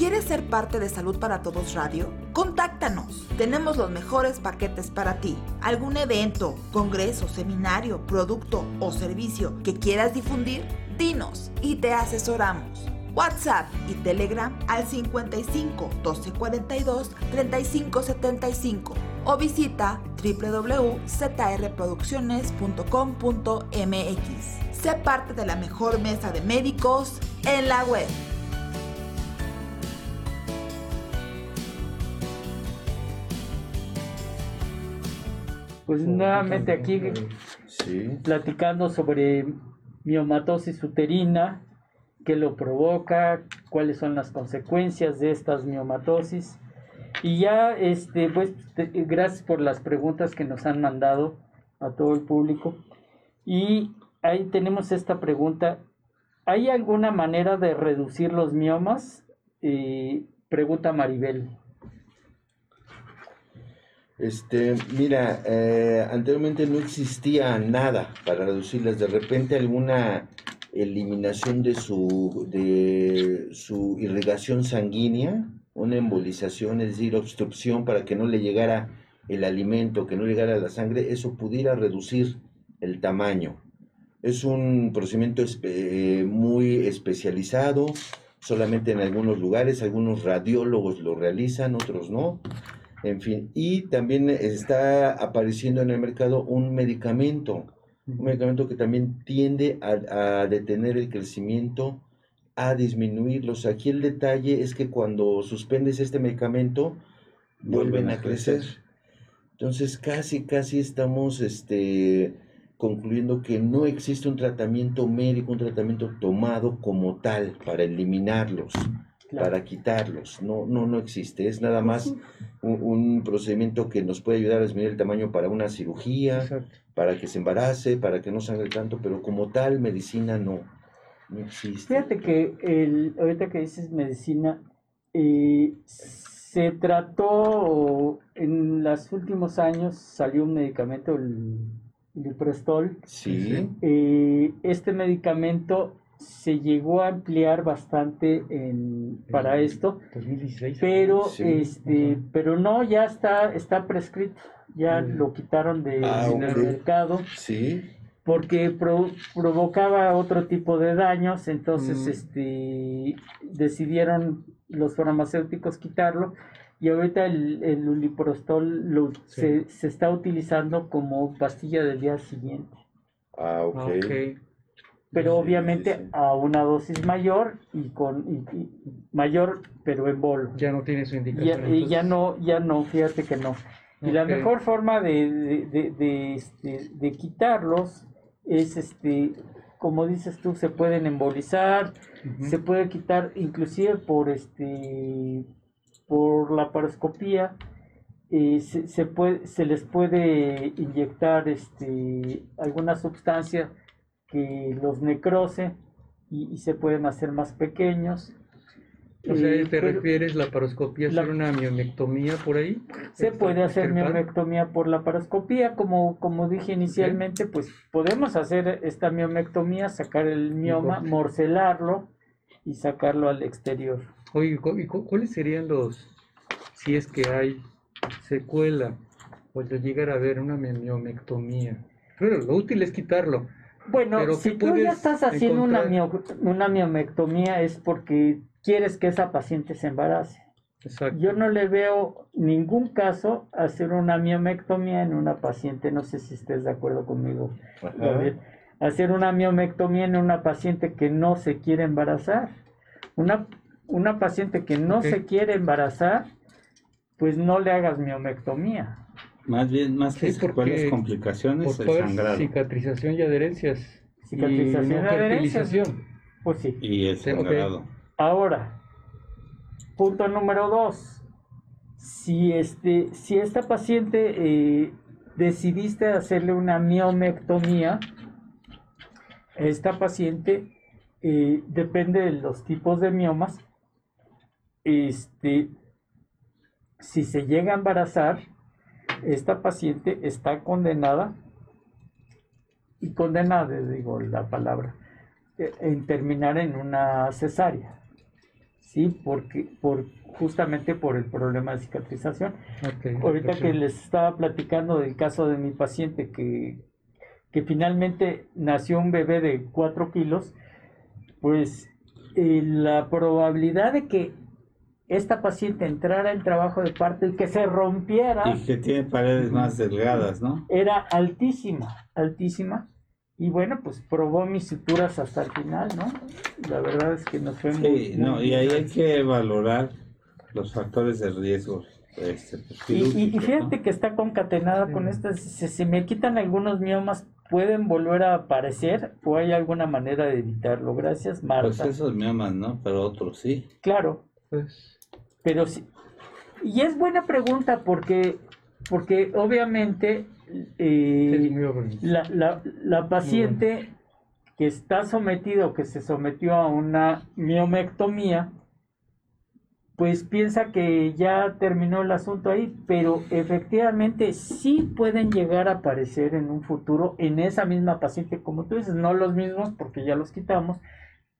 ¿Quieres ser parte de Salud para Todos Radio? Contáctanos. Tenemos los mejores paquetes para ti. ¿Algún evento, congreso, seminario, producto o servicio que quieras difundir? Dinos y te asesoramos. WhatsApp y Telegram al 55 1242 3575 o visita www.zrproducciones.com.mx. Sé parte de la mejor mesa de médicos en la web.
Pues nuevamente aquí platicando sobre miomatosis uterina, qué lo provoca, cuáles son las consecuencias de estas miomatosis. Y ya, este, pues, gracias por las preguntas que nos han mandado a todo el público. Y ahí tenemos esta pregunta. ¿Hay alguna manera de reducir los miomas? Eh, pregunta Maribel.
Este, mira, eh, anteriormente no existía nada para reducirlas. De repente alguna eliminación de su, de su irrigación sanguínea, una embolización, es decir, obstrucción para que no le llegara el alimento, que no llegara la sangre, eso pudiera reducir el tamaño. Es un procedimiento eh, muy especializado, solamente en algunos lugares, algunos radiólogos lo realizan, otros no. En fin, y también está apareciendo en el mercado un medicamento, un medicamento que también tiende a, a detener el crecimiento, a disminuirlos. Aquí el detalle es que cuando suspendes este medicamento, vuelven a crecer. Entonces casi, casi estamos este, concluyendo que no existe un tratamiento médico, un tratamiento tomado como tal para eliminarlos,
Claro.
para quitarlos. No, no, no existe. Es nada más un, un procedimiento que nos puede ayudar a disminuir el tamaño para una cirugía,
Exacto.
Para que se embarace, para que no sangre tanto, pero como tal medicina no, no existe.
Fíjate que el, ahorita que dices medicina, eh, se trató en los últimos años, salió un medicamento, el Liprestol.
Sí,
Eh, este medicamento se llegó a ampliar bastante en, para esto,
2016.
pero
Sí.
este,
Ajá.
pero no, ya está, está prescrito, ya
Mm.
lo quitaron de-
Ah,
del mercado
sí,
porque pro- provocaba otro tipo de daños, entonces
Mm.
este, decidieron los farmacéuticos quitarlo y ahorita el, el uliprostol lo,
Sí.
se, se está utilizando como pastilla del día siguiente,
ah, ok.
Ah, ok.
Pero
Sí,
obviamente
sí, sí.
a una dosis mayor y con y- y- mayor pero en bolo.
Ya no tiene su
Ya,
indicación.
y ya
entonces.
no, ya no, fíjate que no. Y la mejor forma de, de, de- de, este, de quitarlos es, este, como dices tú, se pueden embolizar, se puede quitar inclusive por, este, por la paroscopía, eh, se, se puede, se les puede inyectar este, alguna sustancia que los necrose y, y se pueden hacer más pequeños.
O sea,
Eh,
¿te
pero-
refieres la paroscopía, hacer una miomectomía por ahí?
Se puede hacer miomectomía por la paroscopía, como, como dije inicialmente, pues podemos hacer esta miomectomía, sacar el mioma, morcelarlo y sacarlo al exterior.
Oye, ¿y cu- cuáles serían los, si es que hay secuela o de llegar a ver una miomectomía? Pero lo útil es quitarlo.
Bueno,
Pero
si
¿qué
tú ya estás haciendo una, mio- una miomectomía es porque quieres que esa paciente se embarace.
Exacto.
Yo no le veo ningún caso hacer una miomectomía en una paciente, no sé si estés de acuerdo conmigo. Hacer una miomectomía en una paciente que no se quiere embarazar. Una, una paciente que no se quiere embarazar, pues no le hagas miomectomía.
Más bien, más que
Sí, porque-
complicaciones,
Por
el sangrado.
cicatrización y adherencias.
Cicatrización
y no fertilización.
Pues sí.
Y el sangrado.
Ahora, punto número dos. Si, este, si esta paciente eh, decidiste hacerle una miomectomía, esta paciente eh, depende de los tipos de miomas. Este, si se llega a embarazar, esta paciente está condenada, y condenada, digo la palabra, eh, en terminar en una cesárea. Sí, porque por justamente por el problema de cicatrización. Ahorita que les estaba platicando del caso de mi paciente que, que finalmente nació un bebé de 4 kilos, pues eh, la probabilidad de que esta paciente entrara en trabajo de parto y que se rompiera
Y que tiene paredes más delgadas, ¿no?
era altísima, altísima. Y bueno, pues probó mis suturas hasta el final, ¿no? La verdad es que nos fue muy,
Sí, no,
muy
y ahí hay que valorar los factores de riesgo. este, pues,
Y, y- fíjate
¿no?
que está concatenada con
Sí.
estas. Si se me quitan algunos miomas, ¿pueden volver a aparecer o hay alguna manera de evitarlo? Gracias, Marta.
Pues esos miomas, ¿no? Pero otros sí.
Claro,
Pues,
pero sí. Y es buena pregunta porque, porque obviamente eh, la, la, la paciente que está sometido, que se sometió a una miomectomía, pues piensa que ya terminó el asunto ahí, pero efectivamente sí pueden llegar a aparecer en un futuro en esa misma paciente, como tú dices, no los mismos porque ya los quitamos,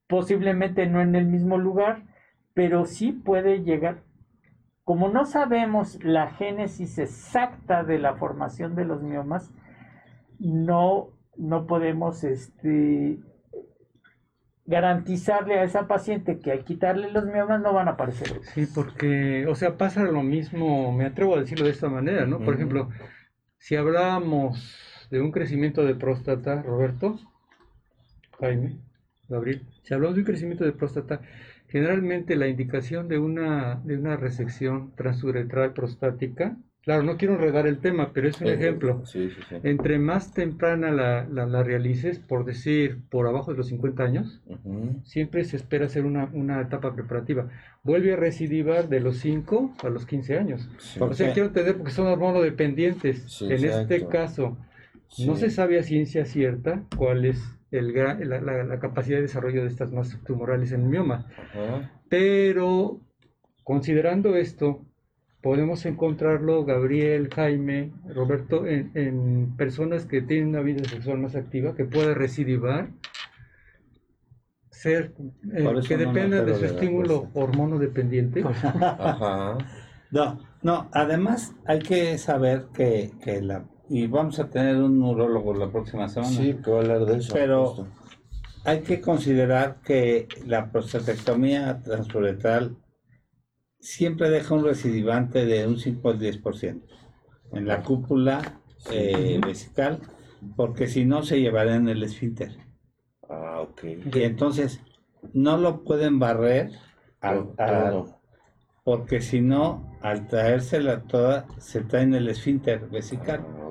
posiblemente no en el mismo lugar, pero sí puede llegar. Como no sabemos la génesis exacta de la formación de los miomas, no, no podemos este, garantizarle a esa paciente que al quitarle los miomas no van a aparecer.
Sí, porque, o sea, pasa lo mismo, me atrevo a decirlo de esta manera, ¿no? Por ejemplo, si hablábamos de un crecimiento de próstata, Roberto, Jaime, Gabriel, si hablamos de un crecimiento de próstata, generalmente la indicación de una, de una resección transuretral prostática, claro, no quiero enredar el tema, pero es un ejemplo.
Sí, sí, sí.
Entre más temprana la, la, la realices, por decir, por abajo de los 50 años, siempre se espera hacer una, una etapa preparativa. Vuelve a recidivar de los 5 a los 15 años.
Sí.
¿Por
O sea, quiero entender porque son hormonodependientes.
Sí,
en este caso, no se sabe a ciencia cierta cuál es el, la, la- la capacidad de desarrollo de estas masas tumorales en el mioma.
Ajá.
Pero, considerando esto, podemos encontrarlo, Gabriel, Jaime, Roberto, en, en personas que tienen una vida sexual más activa, que puede recidivar, ser, eh, que dependa de su estímulo hormonodependiente.
Ajá.
No, no, además hay que saber que, que la... Y vamos a tener un neurólogo la próxima semana.
Sí, que va a hablar de eso.
Pero-
justo.
Hay que considerar que la prostatectomía transuretral siempre deja un recidivante de un 5 al 10% en la cúpula eh, vesical, porque si no se llevará en el esfínter.
Ah, ok.
Y entonces no lo pueden barrer al-
Todo.
Porque si no, al traérsela toda, se trae en el esfínter vesical.
Ah.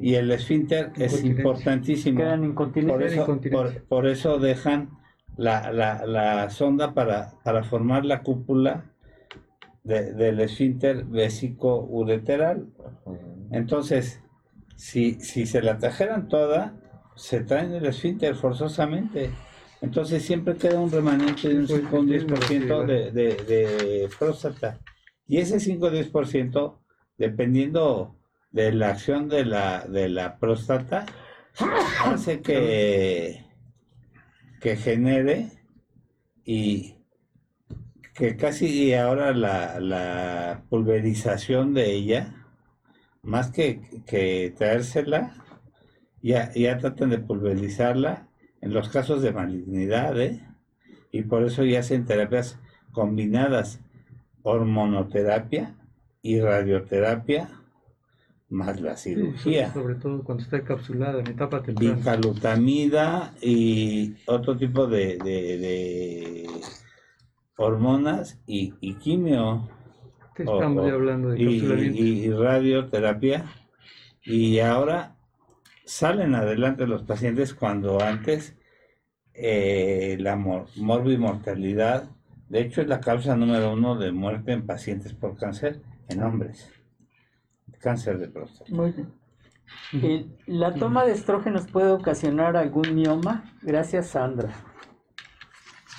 Y el esfínter es importantísimo.
Quedan
Por eso,
incontinencia.
por, por eso dejan la, la, la sonda para, para formar la cúpula de- del esfínter vésico-ureteral.
Ajá.
Entonces, si, si se la trajeran toda, se traen el esfínter forzosamente. Entonces siempre queda un remanente de un
Pues,
5 o un
sí, sí,
10% de, de, de próstata. Y ese 5 o 10%, dependiendo de la acción de la, de la próstata, hace que, que genere y que casi ahora la, la pulverización de ella, más que, que traérsela, ya, ya tratan de pulverizarla en los casos de malignidad, ¿eh? Y por eso ya hacen terapias combinadas, hormonoterapia y radioterapia, más la
Sí,
cirugía.
sobre todo cuando está encapsulada en etapa temprana.
bicalutamida y otro tipo de, de- de hormonas y, y quimio
Te
o-
Estamos ya hablando de
y- y radioterapia y ahora salen adelante los pacientes cuando antes eh, la mor- morbimortalidad de hecho es la causa número uno de muerte en pacientes por cáncer en hombres cáncer de próstata
Muy bien. ¿La toma de estrógenos puede ocasionar algún mioma? Gracias, Sandra.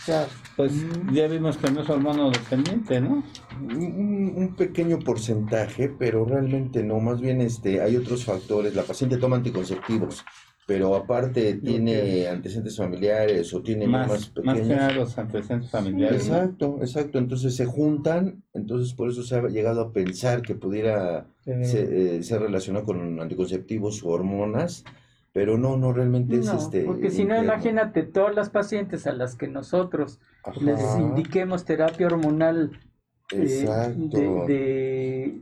Sea,
Pues ya vimos que no es hormonodependiente, ¿no?
Un, un pequeño porcentaje, pero realmente no, más bien este, hay otros factores. La paciente toma anticonceptivos, pero aparte tiene antecedentes familiares o tiene
Más,
más
más que nada
pequeños.
los antecedentes familiares.
Exacto, exacto. Entonces se juntan, entonces por eso se ha llegado a pensar que pudiera
Tener-
se- eh, ser relacionado con anticonceptivos o hormonas, pero no, no realmente es
no,
este.
porque si no, imagínate todas las pacientes a las que nosotros les indiquemos terapia hormonal eh,
Exacto.
de, de,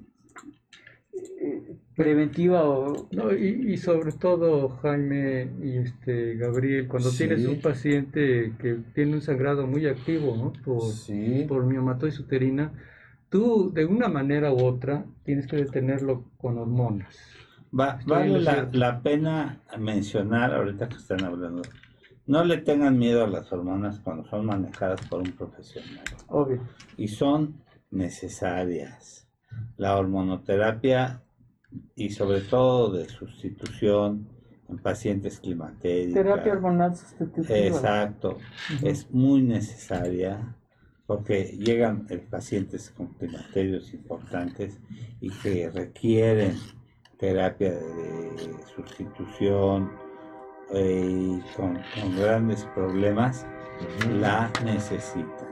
eh, preventiva o
No, y, y sobre todo, Jaime y este Gabriel, cuando
Sí.
tienes un paciente que tiene un sangrado muy activo, ¿no? Por,
Sí.
por miomatosis uterina, tú de una manera u otra tienes que detenerlo con hormonas.
Va- vale la, pena mencionar, ahorita que están hablando, no le tengan miedo a las hormonas cuando son manejadas por un profesional.
Obvio.
Y son necesarias. La hormonoterapia y sobre todo de sustitución en pacientes climatéricos.
Terapia hormonal sustitutiva.
Exacto, es muy necesaria porque llegan pacientes con climaterios importantes y que requieren terapia de sustitución eh, y con, con grandes problemas, la necesitan.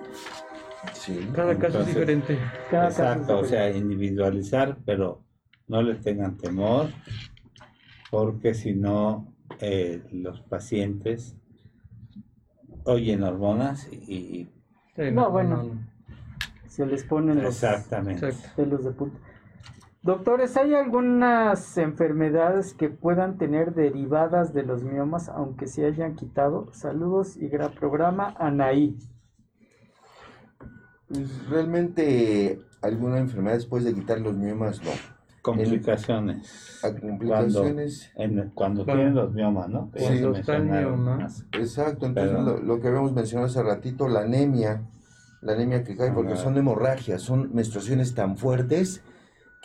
Sí.
Cada caso es diferente.
Cada caso es
Exacto, o sea, individualizar, pero no le tengan temor, porque si no, eh, los pacientes oyen hormonas y, y-
Sí,
No, bueno. se les ponen los pelos de punta. Doctores, ¿hay algunas enfermedades que puedan tener derivadas de los miomas, aunque se hayan quitado? Saludos y gran programa, Anaí.
Pues, realmente alguna enfermedad después de quitar los miomas no.
Complicaciones.
A complicaciones.
En- cuando
Cuando-
tienen los miomas, ¿no?
Cuando
se
está el
mencionaron
mioma.
más.
Exacto, entonces lo, lo que habíamos mencionado hace ratito, la anemia, la anemia que cae porque son hemorragias, son menstruaciones tan fuertes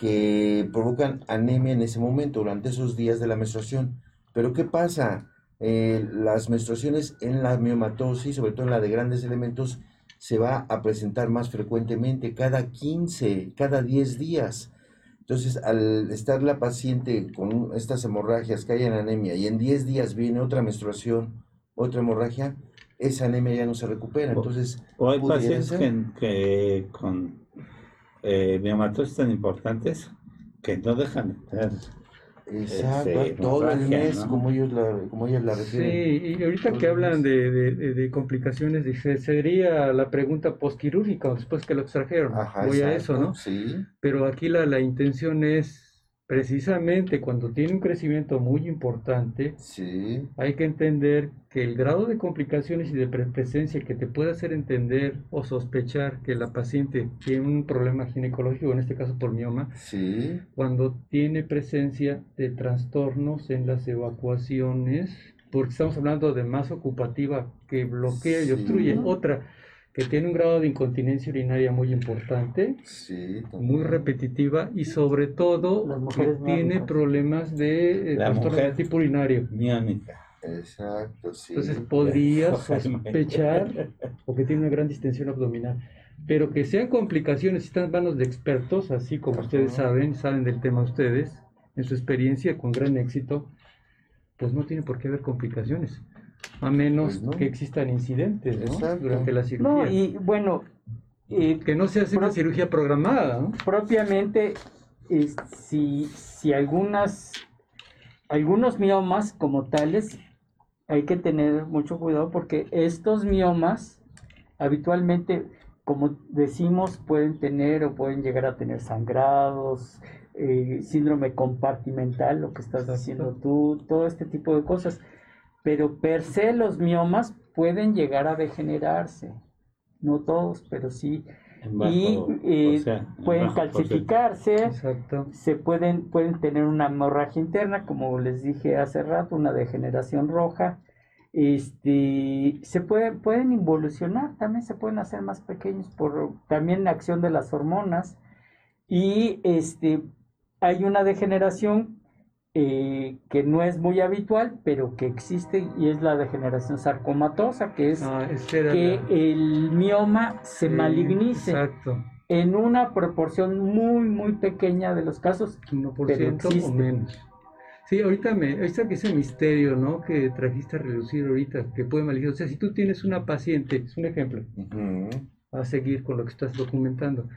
que provocan anemia en ese momento, durante esos días de la menstruación. Pero ¿qué pasa? Eh, las menstruaciones en la miomatosis, sobre todo en la de grandes elementos, se va a presentar más frecuentemente, cada 15, cada 10 días. Entonces, al estar la paciente con estas hemorragias que hay en anemia y en 10 días viene otra menstruación, otra hemorragia, esa anemia ya no se recupera. Entonces,
O hay pacientes que con eh, miomatosis tan importantes que no dejan de tener.
exacto,
Este,
todo el mes,
¿no?
como ellos la, como ellas la refieren.
Sí, y ahorita que hablan de, de- de- de complicaciones, dice, sería la pregunta postquirúrgica después que lo extrajeron.
Ajá,
Voy a eso, ¿no?
Sí,
Pero aquí la, la intención es precisamente cuando tiene un crecimiento muy importante,
sí,
hay que entender que el grado de complicaciones y de pre- presencia que te puede hacer entender o sospechar que la paciente tiene un problema ginecológico, en este caso por mioma,
sí,
cuando tiene presencia de trastornos en las evacuaciones, porque estamos hablando de masa ocupativa que bloquea y
Sí.
obstruye. Otra, que tiene un grado de incontinencia urinaria muy importante,
sí.
muy repetitiva y sobre todo que tiene problemas de eh, trastorno tipo urinario.
Miónica.
Exacto, sí.
Entonces podría sospechar o que tiene una gran distensión abdominal. Pero que sean complicaciones, están en manos de expertos, así como
Ajá.
ustedes saben, saben del tema ustedes, en su experiencia con gran éxito, pues no tiene por qué haber complicaciones, a menos
Pues no.
que existan incidentes durante la cirugía.
No, y bueno, eh,
Que no se hace una cirugía programada, ¿no?
propiamente, si, si algunas, algunos miomas como tales, hay que tener mucho cuidado porque estos miomas habitualmente, como decimos, pueden tener o pueden llegar a tener sangrados, eh, síndrome compartimental, lo que estás
Exacto.
diciendo tú, todo este tipo de cosas. Pero per se los miomas pueden llegar a degenerarse, no todos, pero sí
bajo-
y eh,
o sea, en
pueden
bajo
calcificarse,
Exacto.
se pueden, pueden tener una hemorragia interna, como les dije hace rato, una degeneración roja. Este, se puede, pueden involucionar, también se pueden hacer más pequeños por también la acción de las hormonas. Y este, hay una degeneración eh, que no es muy habitual, pero que existe y es la degeneración sarcomatosa, que es
Ah,
que
la-
el mioma se
sí,
malignice
Exacto.
en una proporción muy, muy pequeña de los casos.
1% o
existe.
menos. Sí, ahorita me, ahorita que ese misterio, ¿no? Que trajiste a relucir ahorita, que puede malignar. O sea, si tú tienes una paciente, es un ejemplo,
Ujú.
a seguir con lo que estás documentando,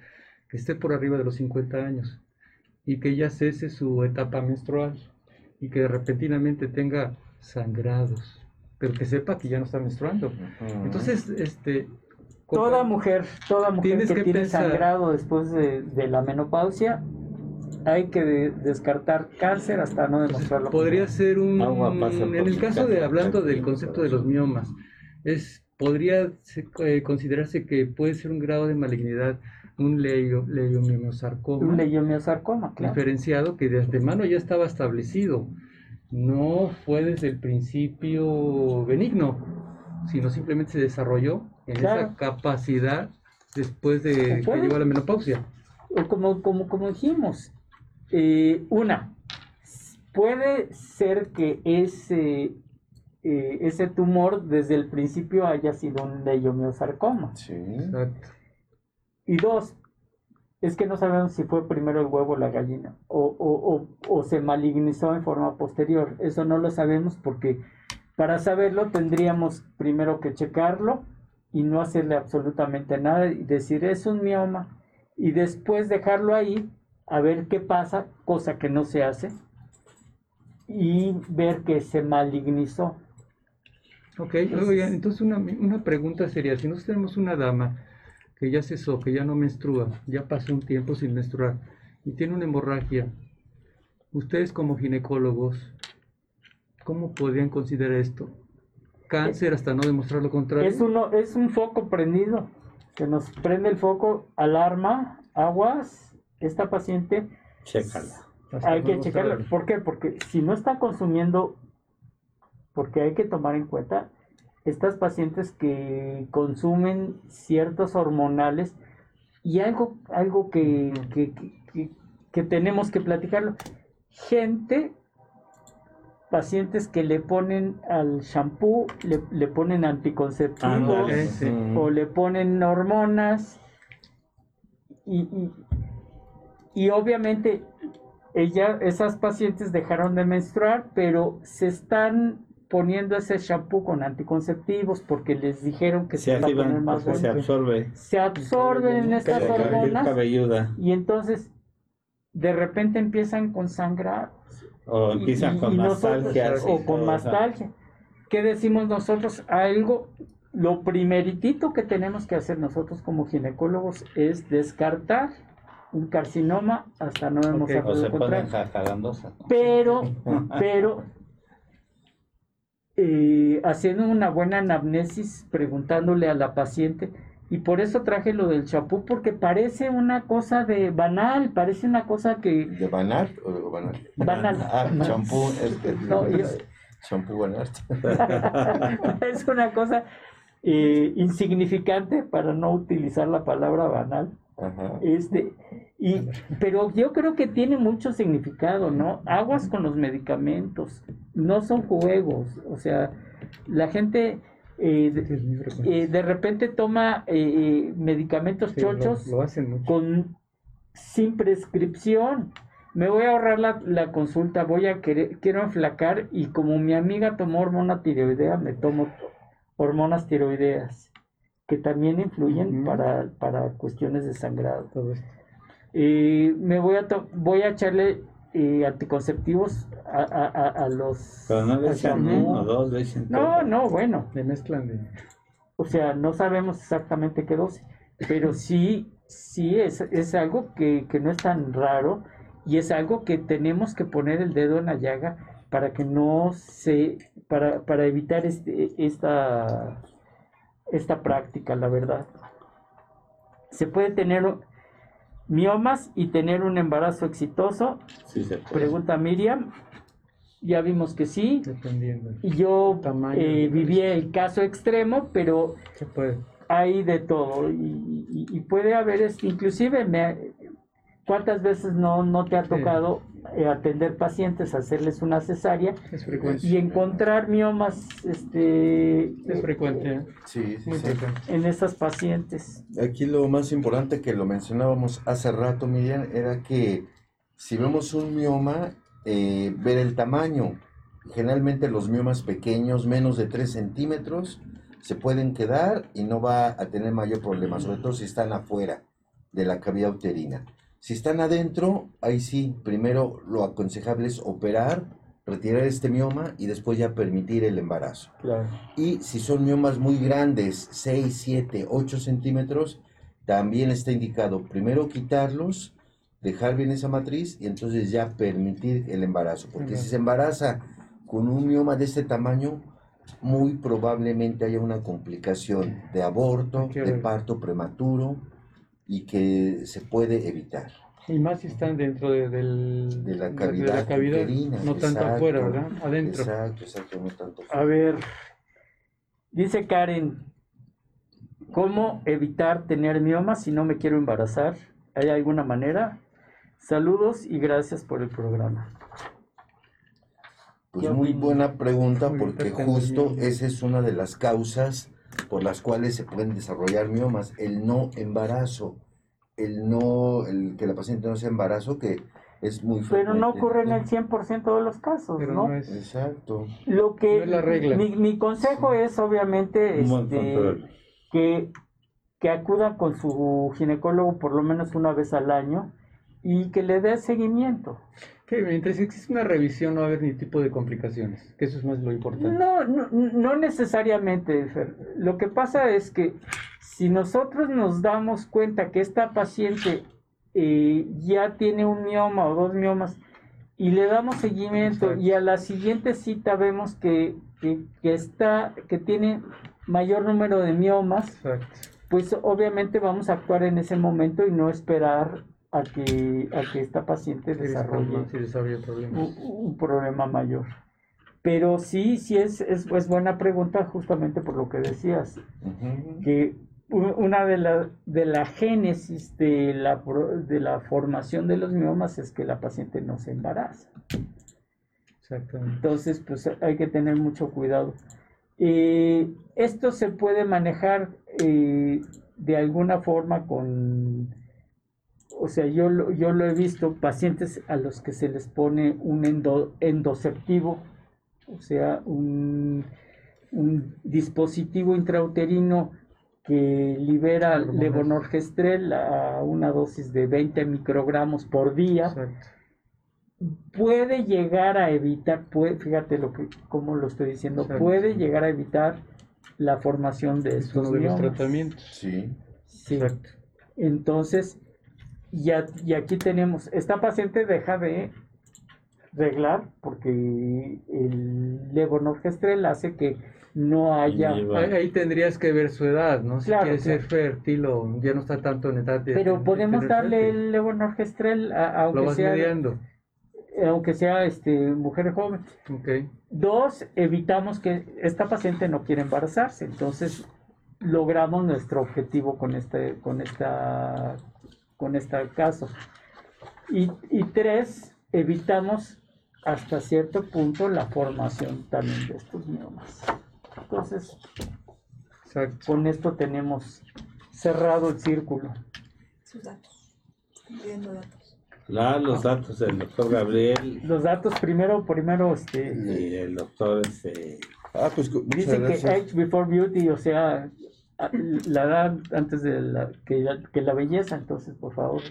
que esté por arriba de los 50 años y que ya cese su etapa menstrual y que repentinamente tenga sangrados, pero que sepa que ya no está menstruando. Entonces, este...
Toda mujer, toda mujer
Tienes
que,
que
tiene
pensar-
sangrado después de, de la menopausia, hay que de- descartar cáncer hasta no demostrarlo.
Podría ser un, en el caso de hablando del concepto de los miomas, es podría eh, considerarse que puede ser un grado de malignidad un leio, leiomiosarcoma.
Un leiomiosarcoma, claro.
Diferenciado que de antemano ya estaba establecido. No fue desde el principio benigno, sino simplemente se desarrolló en esa capacidad después de que llegó a la menopausia.
Como, como, como dijimos, eh, una, puede ser que ese, eh, ese tumor desde el principio haya sido un leiomiosarcoma.
Sí.
Exacto.
Y dos, es que no sabemos si fue primero el huevo o la gallina, o, o, se malignizó en forma posterior. Eso no lo sabemos porque para saberlo tendríamos primero que checarlo y no hacerle absolutamente nada y decir es un mioma y después dejarlo ahí a ver qué pasa, cosa que no se hace, y ver que se malignizó.
Ok, entonces una, una pregunta sería, si nosotros tenemos una dama que ya cesó, que ya no menstrua, ya pasó un tiempo sin menstruar y tiene una hemorragia, ustedes como ginecólogos, ¿cómo podrían considerar esto? Cáncer hasta no demostrar lo contrario.
Es, uno, es un foco prendido, que nos prende el foco, alarma, aguas, esta paciente...
Chécala.
Hay que checarla. ¿Por qué? Porque si no está consumiendo, porque hay que tomar en cuenta estas pacientes que consumen ciertos hormonales y algo, algo que, que, tenemos que platicarlo. Gente, pacientes que le ponen al shampoo, le, ponen anticonceptivos o le ponen hormonas y, y obviamente ella, esas pacientes dejaron de menstruar, pero se están poniendo ese shampoo con anticonceptivos porque les dijeron que
se, se más Se absorbe.
Se absorben estas hormonas. Y entonces, de repente empiezan con sangrar.
O empiezan con nostalgia.
O con nostalgia. ¿Qué decimos nosotros? Algo, lo primeritito que tenemos que hacer nosotros como ginecólogos es descartar un carcinoma hasta no hemos okay.
o se
Pero, pero eh, haciendo una buena anamnesis, preguntándole a la paciente, y por eso traje lo del champú, porque parece una cosa de banal, parece una cosa que...
¿De banal o banal?
Banal.
Ah, champú, champú banal.
es una cosa eh, insignificante para no utilizar la palabra banal. Este, y, pero yo creo que tiene mucho significado, ¿no? Aguas con los medicamentos, no son juegos, o sea, la gente eh, eh, de, repente toma eh, medicamentos chochos con sin prescripción. Me voy a ahorrar la, la consulta, voy a querer, quiero enflacar y como mi amiga tomó hormona tiroidea, me tomo hormonas tiroideas que también influyen para, para, cuestiones de sangrado. y me voy a, voy a echarle eh, anticonceptivos a, a, a, los...
Pero no le echan uno, dos, le
No, no, bueno.
Le mezclan de...
O sea, no sabemos exactamente qué dosis, pero sí, sí es, es algo que, que no es tan raro y es algo que tenemos que poner el dedo en la llaga para que no se, para, para evitar este, esta esta práctica, la verdad. Se puede tener miomas y tener un embarazo exitoso. Pregunta Miriam. Ya vimos que sí.
Dependiendo.
Y yo eh, viví el caso extremo, pero hay de todo. Y, puede haber, este, inclusive, me, ¿cuántas veces no, no te ha tocado eh, atender pacientes, hacerles una cesárea y encontrar miomas este,
es frecuente. ¿eh?
Sí,
en estas pacientes.
Aquí lo más importante que lo mencionábamos hace rato, Miriam, era que si vemos un mioma, eh, ver el tamaño. Generalmente los miomas pequeños, menos de 3 centímetros, se pueden quedar y no va a tener mayor problema, sobre todo si están afuera de la cavidad uterina. Si están adentro, ahí sí, primero lo aconsejable es operar, retirar este mioma y después ya permitir el embarazo. Y si son miomas muy grandes, 6, 7, 8 centímetros, también está indicado primero quitarlos, dejar bien esa matriz y entonces ya permitir el embarazo. Porque si se embaraza con un mioma de este tamaño, muy probablemente haya una complicación de aborto, de parto prematuro y que se puede evitar.
Y más si están dentro de, del,
De la
de
cavidad uterina,
no tanto
exacto,
afuera, ¿verdad? Adentro.
Exacto, exacto, no tanto.
A ver, dice Karen, ¿cómo evitar tener mioma si no me quiero embarazar? ¿Hay alguna manera? Saludos y gracias por el programa.
Pues
¿Qué
muy buena pregunta porque justo esa es una de las causas por las cuales se pueden desarrollar miomas, el no embarazo, el no, el que la paciente no sea embarazo, que es muy
Pero no
frecuente.
ocurre en el 100% de los casos,
Pero
¿no?
no es.
Exacto.
Lo que
No es la regla.
Mi, mi consejo es obviamente este, que, que acudan con su ginecólogo por lo menos una vez al año y que le dé seguimiento.
Que mientras existe una revisión no va a haber ni tipo de complicaciones, que eso es más lo importante.
No, no, no necesariamente, Fer. Lo que pasa es que si nosotros nos damos cuenta que esta paciente eh, ya tiene un mioma o dos miomas y le damos seguimiento
Exacto.
y a la siguiente cita vemos que, que, que está, que tiene mayor número de miomas,
Exacto.
pues obviamente vamos a actuar en ese momento y no esperar a que, a que esta paciente desarrolle un, un problema mayor. Pero sí, sí es, es, es buena pregunta justamente por lo que decías, que una de la, de la génesis de la, de la formación de los miomas es que la paciente no se embaraza.
Exactamente.
Entonces, pues hay que tener mucho cuidado. Eh, esto se puede manejar eh, de alguna forma con, o sea, yo, lo- yo lo he visto, pacientes a los que se les pone un endo- endoceptivo, o sea, un, un dispositivo intrauterino que libera
Hormonas.
levonorgestrel a una dosis de 20 microgramos por día
Exacto.
puede llegar a evitar, puede, fíjate lo que, cómo lo estoy diciendo,
Exacto.
puede llegar a evitar la formación de
Es
estos
uno de los tratamientos.
Sí.
Sí.
Exacto.
Entonces, ya, y aquí tenemos, esta paciente deja de reglar porque el levonorgestrel hace que no haya,
Y
Ahí, ahí tendrías que ver su edad, ¿no? Si
Claro,
quiere ser fértil o ya no está tanto en edad de.
pero
de
podemos darle
fértil.
el levonorgestrel a- aunque
vas
sea,
mediando.
aunque sea este, mujer joven. Dos, evitamos que esta paciente no quiera embarazarse. Entonces, logramos nuestro objetivo con este, con esta, con este caso. Y, y tres, evitamos hasta cierto punto la formación también de estos miomas. Entonces,
Exacto.
con esto tenemos cerrado el círculo.
Sus datos.
La- los datos del doctor Gabriel
Los datos primero, primero, este,
y el doctor este,
Ah, pues
que age before beauty, o sea, la edad antes de la, que, la, que la belleza, entonces, por favor.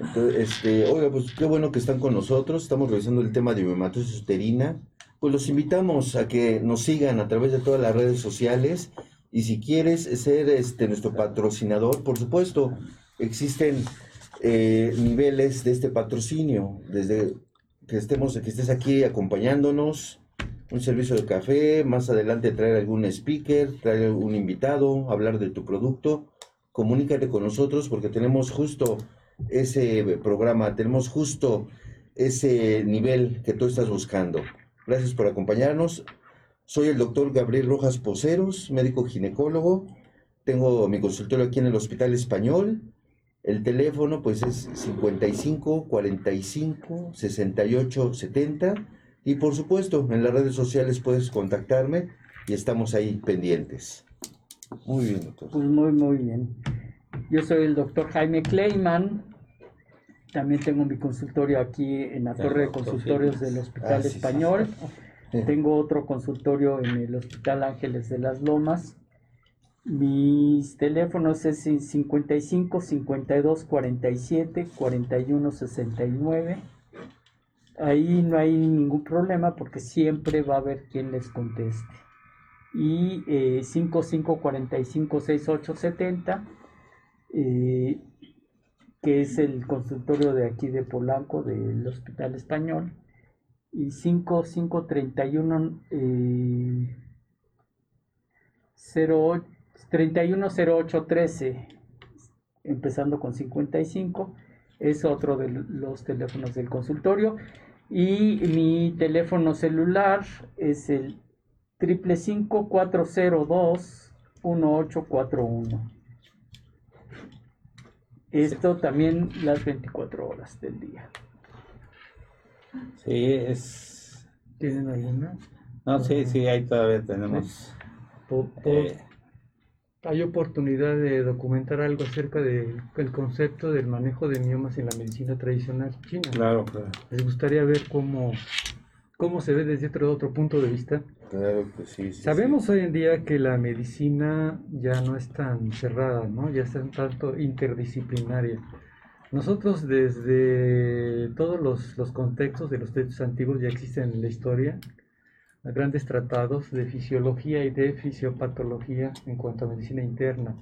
Entonces, este, oiga, pues qué bueno que están con nosotros. Estamos revisando el tema de miomatosis uterina. Pues los invitamos a que nos sigan a través de todas las redes sociales. Y si quieres ser este, nuestro patrocinador, por supuesto, existen eh, niveles de este patrocinio. Desde que estemos, que estés aquí acompañándonos, un servicio de café, más adelante traer algún speaker, traer algún invitado, hablar de tu producto. Comunícate con nosotros porque tenemos justo ese programa, tenemos justo ese nivel que tú estás buscando. Gracias por acompañarnos. Soy el doctor Gabriel Rojas Poceros, médico ginecólogo. Tengo mi consultorio aquí en el Hospital Español. El teléfono pues es 55 45 68 70 y por supuesto en las redes sociales puedes contactarme y estamos ahí pendientes. Muy bien, doctor.
Pues muy, muy bien. Yo soy el doctor Jaime Kleiman. También tengo mi consultorio aquí en la torre de consultorios del Hospital
Ah, sí, sí.
Español. Tengo otro consultorio en el Hospital Ángeles de las Lomas. Mis teléfonos es 55 52 47 41 69. Ahí no hay ningún problema porque siempre va a haber quien les conteste. Y eh, 55 45 68 70, eh, que es el consultorio de aquí de Polanco del Hospital Español y 5531 eh, 08 310813, empezando con 55, es otro de los teléfonos del consultorio. Y mi teléfono celular es el 555-402-1841. Esto también las 24 horas del día.
Sí, es...
¿Tienen alguna?
No, sí, sí, ahí todavía tenemos...
Eh, hay oportunidad de documentar algo acerca del concepto del manejo de miomas en la medicina tradicional china.
Claro, claro.
Les gustaría ver cómo, cómo se ve desde otro, otro punto de vista.
Claro que sí. sí,
Sabemos hoy en día que la medicina ya no es tan cerrada, ¿no? Ya un tanto interdisciplinaria. Nosotros desde todos los, los contextos de los textos antiguos ya existen en la historia grandes tratados de fisiología y de fisiopatología en cuanto a medicina interna,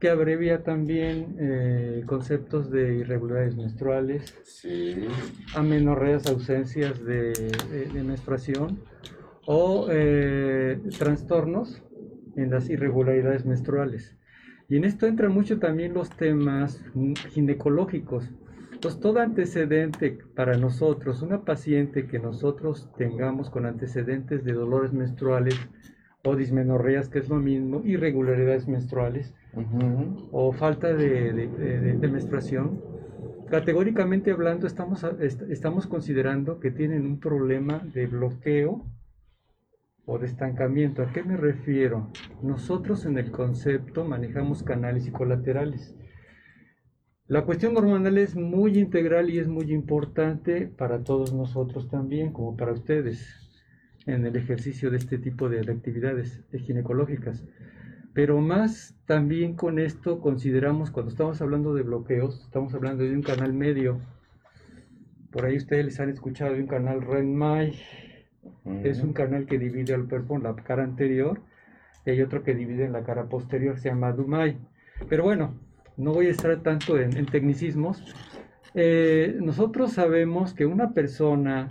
que abrevia también eh, conceptos de irregularidades menstruales,
Sí.
amenorreas, ausencias de, de- de menstruación o eh, trastornos en las irregularidades menstruales. Y en esto entran mucho también los temas ginecológicos. Entonces, todo antecedente para nosotros, una paciente que nosotros tengamos con antecedentes de dolores menstruales o dismenorreas, que es lo mismo, irregularidades menstruales, o falta de, de- de- de menstruación, categóricamente hablando estamos, estamos considerando que tienen un problema de bloqueo o de estancamiento. ¿A qué me refiero? Nosotros en el concepto manejamos canales y colaterales. La cuestión hormonal es muy integral y es muy importante para todos nosotros también, como para ustedes, en el ejercicio de este tipo de, de actividades ginecológicas. Pero más también con esto consideramos, cuando estamos hablando de bloqueos, estamos hablando de un canal medio. Por ahí ustedes les han escuchado de un canal Renmai, es un canal que divide al cuerpo en la cara anterior y hay otro que divide en la cara posterior, se llama Dumai. Pero bueno, no voy a estar tanto en, en tecnicismos. Eh, nosotros sabemos que una persona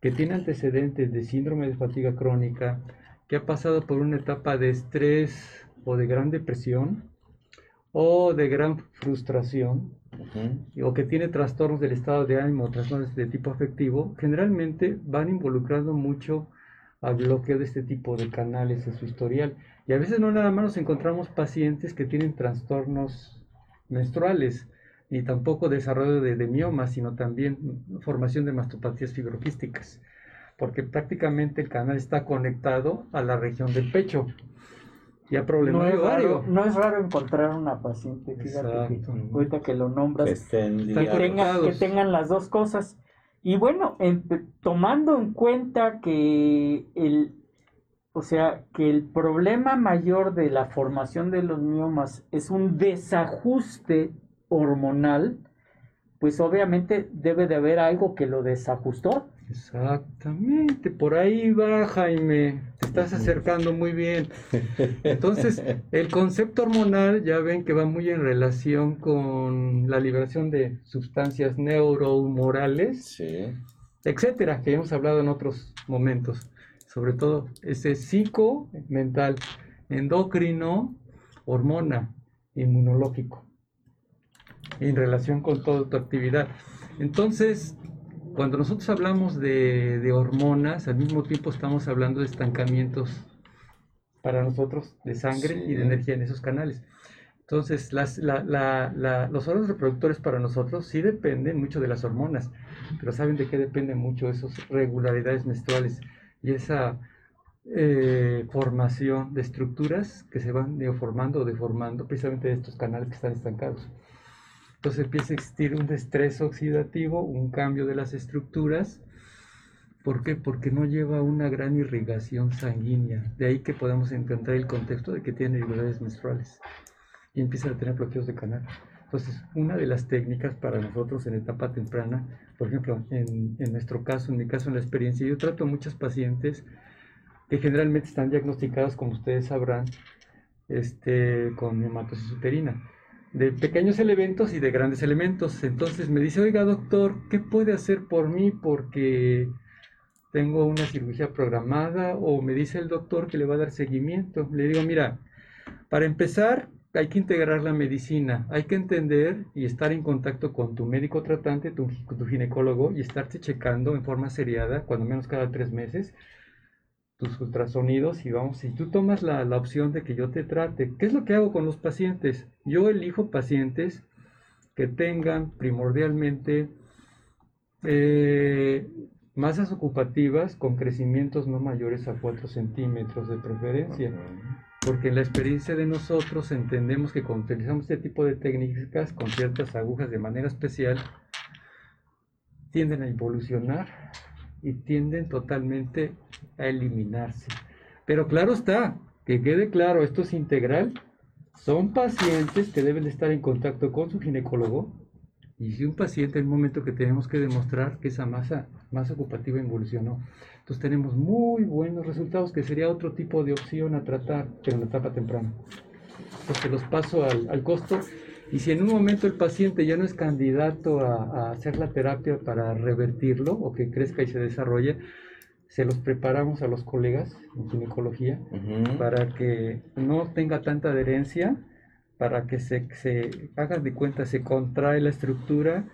que tiene antecedentes de síndrome de fatiga crónica, que ha pasado por una etapa de estrés o de gran depresión o de gran frustración, o que tiene trastornos del estado de ánimo, trastornos de tipo afectivo, generalmente van involucrando mucho al bloqueo de este tipo de canales en su historial. Y a veces no nada más nos encontramos pacientes que tienen trastornos menstruales, ni tampoco desarrollo de, de miomas, sino también formación de mastopatías fibroquísticas, porque prácticamente el canal está conectado a la región del pecho. Y a problemas
No
de
es, raro, no es raro encontrar una paciente, fíjate que ahorita que lo nombras,
que
tenga- que tengan las dos cosas. Y bueno, en- tomando en cuenta que el, o sea, que el problema mayor de la formación de los miomas es un desajuste hormonal, pues obviamente debe de haber algo que lo desajustó.
Exactamente, por ahí va Jaime, te estás acercando muy bien. Entonces, el concepto hormonal ya ven que va muy en relación con la liberación de sustancias neurohumorales,
Sí.
etcétera, que hemos hablado en otros momentos. Sobre todo ese psico, mental, endocrino, hormona, inmunológico, en relación con toda tu actividad. Entonces, cuando nosotros hablamos de, de hormonas, al mismo tiempo estamos hablando de estancamientos para nosotros de sangre y de energía en esos canales. Entonces, las, la- la- la- los órganos reproductores para nosotros sí dependen mucho de las hormonas, pero ¿saben de qué dependen mucho esas regularidades menstruales y esa eh, formación de estructuras que se van neoformando o deformando precisamente de estos canales que están estancados? Entonces empieza a existir un estrés oxidativo, un cambio de las estructuras. ¿Por qué? Porque no lleva una gran irrigación sanguínea. De ahí que podemos encontrar el contexto de que tiene irregularidades menstruales y empiezan a tener bloqueos de canal. Entonces, una de las técnicas para nosotros en etapa temprana, por ejemplo, en, nuestro caso, en mi caso, en la experiencia, yo trato a muchas pacientes que generalmente están diagnosticadas, como ustedes sabrán, este, con neumatosis uterina, de pequeños elementos y de grandes elementos. Entonces me dice, oiga doctor, ¿qué puede hacer por mí? Porque tengo una cirugía programada o me dice el doctor que le va a dar seguimiento. Le digo, mira, Para empezar, hay que integrar la medicina, hay que entender y estar en contacto con tu médico tratante, tu, ginecólogo y estarte checando en forma seriada, cuando menos cada tres meses, tus ultrasonidos y vamos, si tú tomas la, la, opción de que yo te trate, ¿qué es lo que hago con los pacientes? Yo elijo pacientes que tengan primordialmente eh, masas ocupativas con crecimientos no mayores a 4 centímetros de preferencia. Porque en la experiencia de nosotros entendemos que cuando utilizamos este tipo de técnicas con ciertas agujas de manera especial, tienden a evolucionar y tienden totalmente a eliminarse. Pero claro está, que quede claro, esto es integral. Son pacientes que deben estar en contacto con su ginecólogo y si un paciente en un momento que tenemos que demostrar que esa masa, masa ocupativa evolucionó, entonces tenemos muy buenos resultados que sería otro tipo de opción a tratar, pero en la etapa temprana. Entonces los paso al, al costo y si en un momento el paciente ya no es candidato a, a, hacer la terapia para revertirlo o que crezca y se desarrolle, se los preparamos a los colegas en ginecología uh -huh. para que no tenga tanta adherencia para que se, se hagan de cuenta, se contrae la estructura,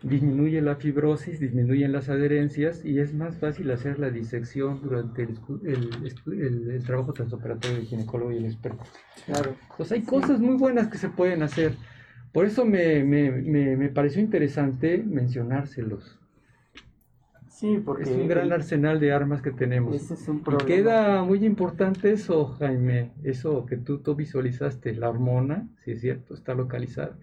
disminuye la fibrosis, disminuyen las adherencias y es más fácil hacer la disección durante el, el, el, el trabajo transoperatorio del ginecólogo y el experto. Claro. Entonces hay cosas muy buenas que se pueden hacer. Por eso me, me, me, me pareció interesante mencionárselos.
Sí, porque
es un gran el, arsenal de armas que tenemos.
Ese es un
y
problema.
queda muy importante eso, Jaime, eso que tú, tú visualizaste, la hormona, si es cierto, está localizada.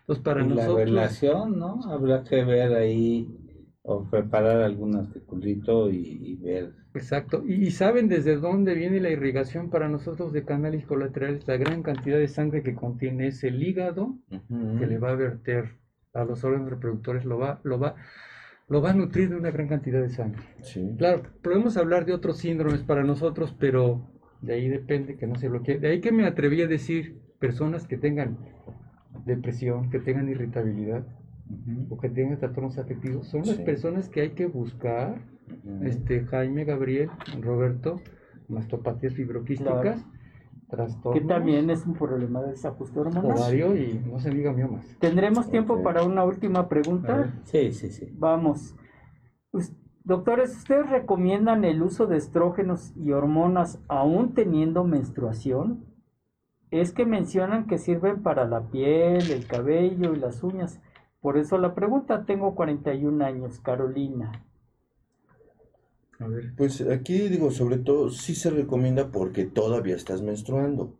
Entonces, para
y
nosotros...
La relación, ¿no? Habrá que ver ahí o preparar algún articulito y, y ver.
Exacto. Y, y, saben desde dónde viene la irrigación para nosotros de canales colaterales, la gran cantidad de sangre que contiene ese hígado uh -huh. que le va a verter a los órganos reproductores, lo va, lo va, lo va a nutrir de una gran cantidad de sangre.
Sí.
Claro, podemos hablar de otros síndromes para nosotros, pero de ahí depende que no se bloquee. De ahí que me atreví a decir personas que tengan depresión, que tengan irritabilidad uh -huh. o que tengan trastornos afectivos, son sí. las personas que hay que buscar, uh -huh. este Jaime, Gabriel, Roberto, mastopatías fibroquísticas. Claro
que también es un problema de desajuste hormonal.
Ovario y no se diga miomas.
¿Tendremos tiempo okay. para una última pregunta?
Sí, sí, sí.
Vamos. Doctores, ¿ustedes recomiendan el uso de estrógenos y hormonas aún teniendo menstruación? Es que mencionan que sirven para la piel, el cabello y las uñas. Por eso la pregunta, tengo 41 años, Carolina.
Pues aquí digo, sobre todo sí se recomienda porque todavía estás menstruando.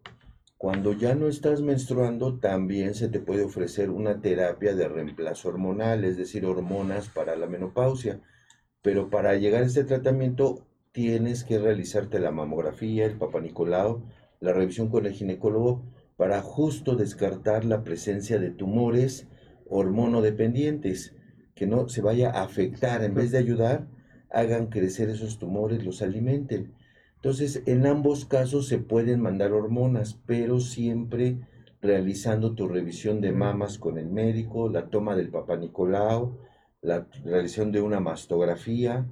Cuando ya no estás menstruando, también se te puede ofrecer una terapia de reemplazo hormonal, es decir, hormonas para la menopausia. Pero para llegar a este tratamiento tienes que realizarte la mamografía, el papanicolao, la revisión con el ginecólogo para justo descartar la presencia de tumores hormonodependientes, que no se vaya a afectar en vez de ayudar hagan crecer esos tumores, los alimenten. Entonces, en ambos casos se pueden mandar hormonas, pero siempre realizando tu revisión de mamas con el médico, la toma del papá Nicolau, la realización de una mastografía,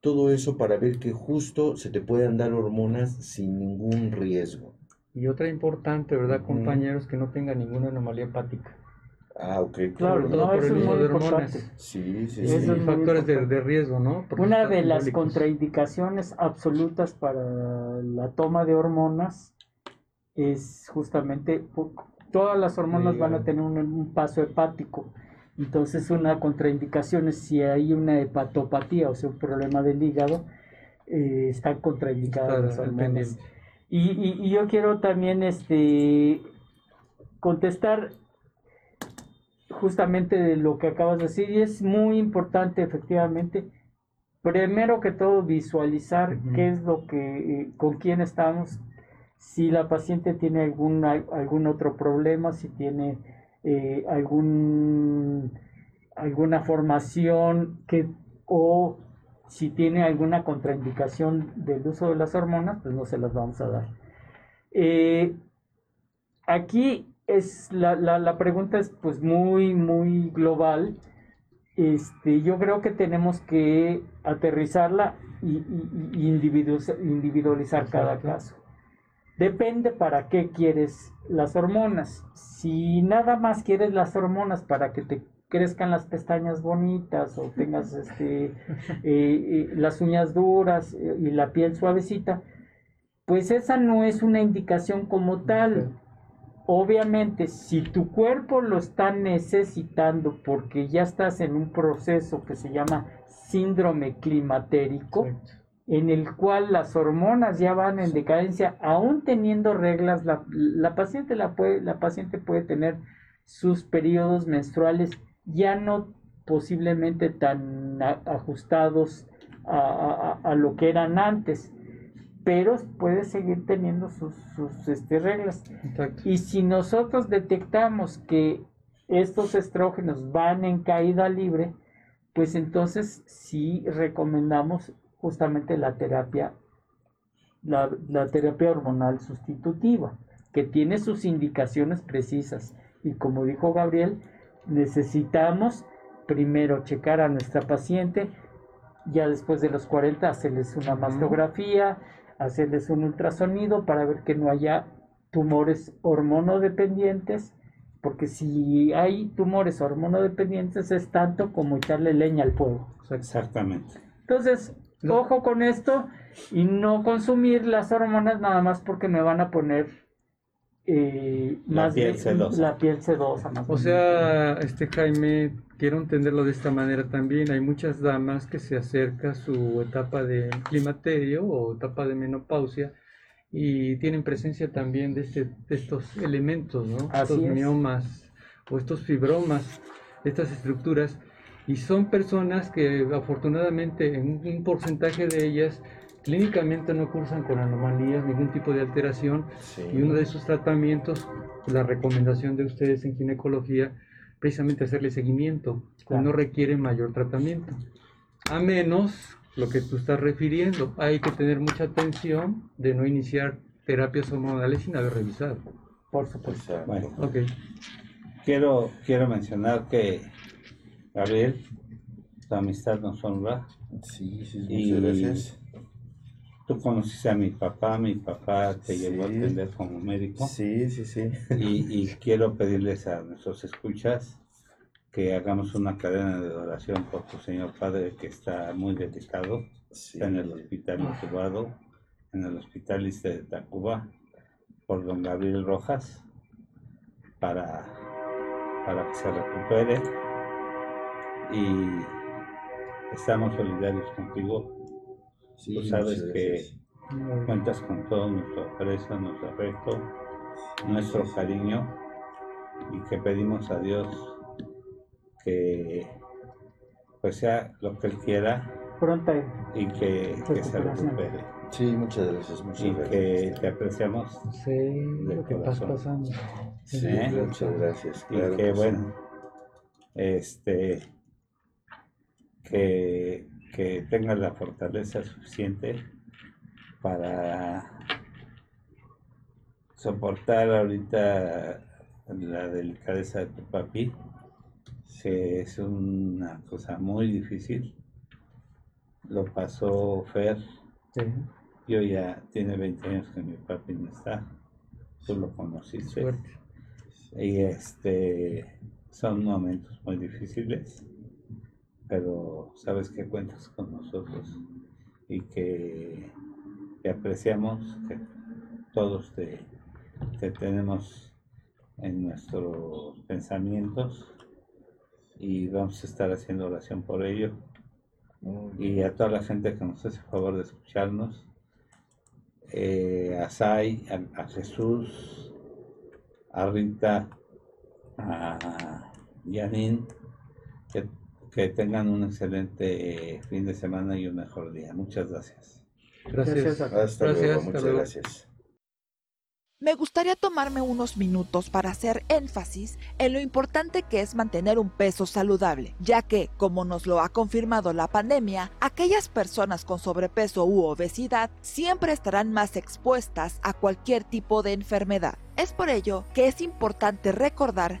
todo eso para ver que justo se te puedan dar hormonas sin ningún riesgo.
Y otra importante, ¿verdad, compañeros? Que no tenga ninguna anomalía hepática.
Ah, ok.
Claro,
todo
no,
por
eso
el
es
uso
muy
de
importante.
hormonas.
Sí, sí,
Sí, factores de, de riesgo, ¿no? Porque
Una de las contraindicaciones absolutas para la toma de hormonas es justamente todas las hormonas van a tener un, un paso hepático. Entonces una contraindicación es si hay una hepatopatía, o sea, un problema del hígado, eh, están contraindicadas
Está
las hormonas. Y, y- y yo quiero también este contestar justamente de lo que acabas de decir, y es muy importante efectivamente, primero que todo visualizar qué es lo que, eh, con quién estamos, si la paciente tiene algún, algún otro problema, si tiene eh, algún, alguna formación que, o si tiene alguna contraindicación del uso de las hormonas, pues no se las vamos a dar. Eh, aquí es la, la, la pregunta es pues muy, muy global. Este, yo creo que tenemos que aterrizarla y, y- y individualizar, individualizar cada caso. Depende para qué quieres las hormonas. Si nada más quieres las hormonas para que te crezcan las pestañas bonitas o tengas este, eh, eh, las uñas duras eh, y la piel suavecita, pues esa no es una indicación como tal. Obviamente, si tu cuerpo lo está necesitando porque ya estás en un proceso que se llama síndrome climatérico, en el cual las hormonas ya van en decadencia, aún teniendo reglas, la, paciente, la, puede, la paciente puede tener sus periodos menstruales ya no posiblemente tan ajustados a, lo que eran antes, pero puede seguir teniendo sus, este, reglas. Y si nosotros detectamos que estos estrógenos van en caída libre, pues entonces sí recomendamos justamente la terapia, la, la terapia hormonal sustitutiva, que tiene sus indicaciones precisas. Y como dijo Gabriel, necesitamos primero checar a nuestra paciente, ya después de los 40 hacerles una mastografía, hacerles un ultrasonido para ver que no haya tumores hormonodependientes, porque si hay tumores hormonodependientes es tanto como echarle leña al fuego.
Exactamente.
Entonces, ojo con esto y no consumir las hormonas nada más porque me van a poner eh,
la piel sedosa.
La piel sedosa
o sea, este Jaime, quiero entenderlo de esta manera también. Hay muchas damas que se acerca su etapa de climaterio o etapa de menopausia y tienen presencia también de, este, de estos elementos, ¿no? estos miomas o estos fibromas, estas estructuras. Y son personas que afortunadamente en un porcentaje de ellas clínicamente no cursan con anomalías, ningún tipo de alteración. Y uno de esos tratamientos, la recomendación de ustedes en ginecología, precisamente hacerle seguimiento, no requiere mayor tratamiento. A menos lo que tú estás refiriendo, hay que tener mucha atención de no iniciar terapias hormonales sin haber revisado.
Por supuesto.
Bueno, okay. quiero, quiero mencionar que, Gabriel, tu amistad nos honra.
Sí, sí, muchas gracias
Tú conociste a mi papá, mi papá te llevó a atender como médico.
Sí, sí, sí.
Y, quiero pedirles a nuestros escuchas que hagamos una cadena de oración por tu Señor Padre que está muy dedicado. Está en el hospital intubado, en el hospital de Tacuba, por don Gabriel Rojas, para, para que se recupere. Y estamos solidarios contigo Tú sabes que cuentas con todo nuestro aprecio, nuestro afecto, nuestro cariño y que pedimos a Dios que pues sea lo que Él quiera
Pronto
y que, se recupere.
Sí, muchas gracias. Muchas
y que te apreciamos.
Sí, lo que estás pasando.
Sí, muchas gracias.
y que, bueno, este, que que tengas la fortaleza suficiente para soportar ahorita la delicadeza de tu papi, es una cosa muy difícil. Lo pasó Fer. Yo ya tiene 20 años que mi papi no está. Tú lo conociste. Y este son momentos muy difíciles pero sabes que cuentas con nosotros y que te apreciamos, que todos te, tenemos en nuestros pensamientos y vamos a estar haciendo oración por ello. Y a toda la gente que nos hace el favor de escucharnos, eh, a Sai, a, Jesús, a Rita, a Yanin, que tengan un excelente eh, fin de semana y un mejor día. Muchas gracias.
Gracias. Hasta luego. Muchas gracias.
Me gustaría tomarme unos minutos para hacer énfasis en lo importante que es mantener un peso saludable, ya que, como nos lo ha confirmado la pandemia, aquellas personas con sobrepeso u obesidad siempre estarán más expuestas a cualquier tipo de enfermedad. Es por ello que es importante recordar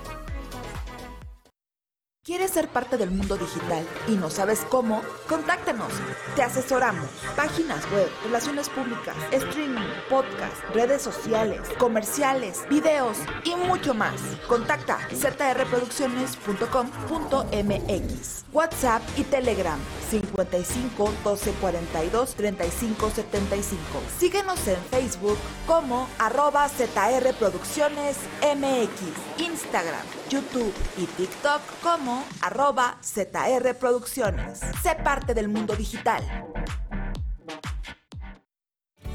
¿Quieres ser parte del mundo digital y no sabes cómo? Contáctanos. Te asesoramos. Páginas web, relaciones públicas, streaming, podcast, redes sociales, comerciales, videos y mucho más. Contacta zrproducciones.com.mx. WhatsApp y Telegram 55 12 42 35 75. Síguenos en Facebook como arroba ZR Producciones MX, Instagram, YouTube y TikTok como arroba ZR Producciones. Sé parte del mundo digital.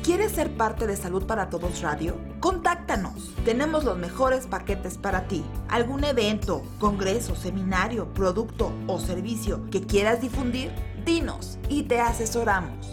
¿Quieres ser parte de Salud para Todos Radio? Contáctanos. Tenemos los mejores paquetes para ti. ¿Algún evento, congreso, seminario, producto o servicio que quieras difundir? Dinos y te asesoramos.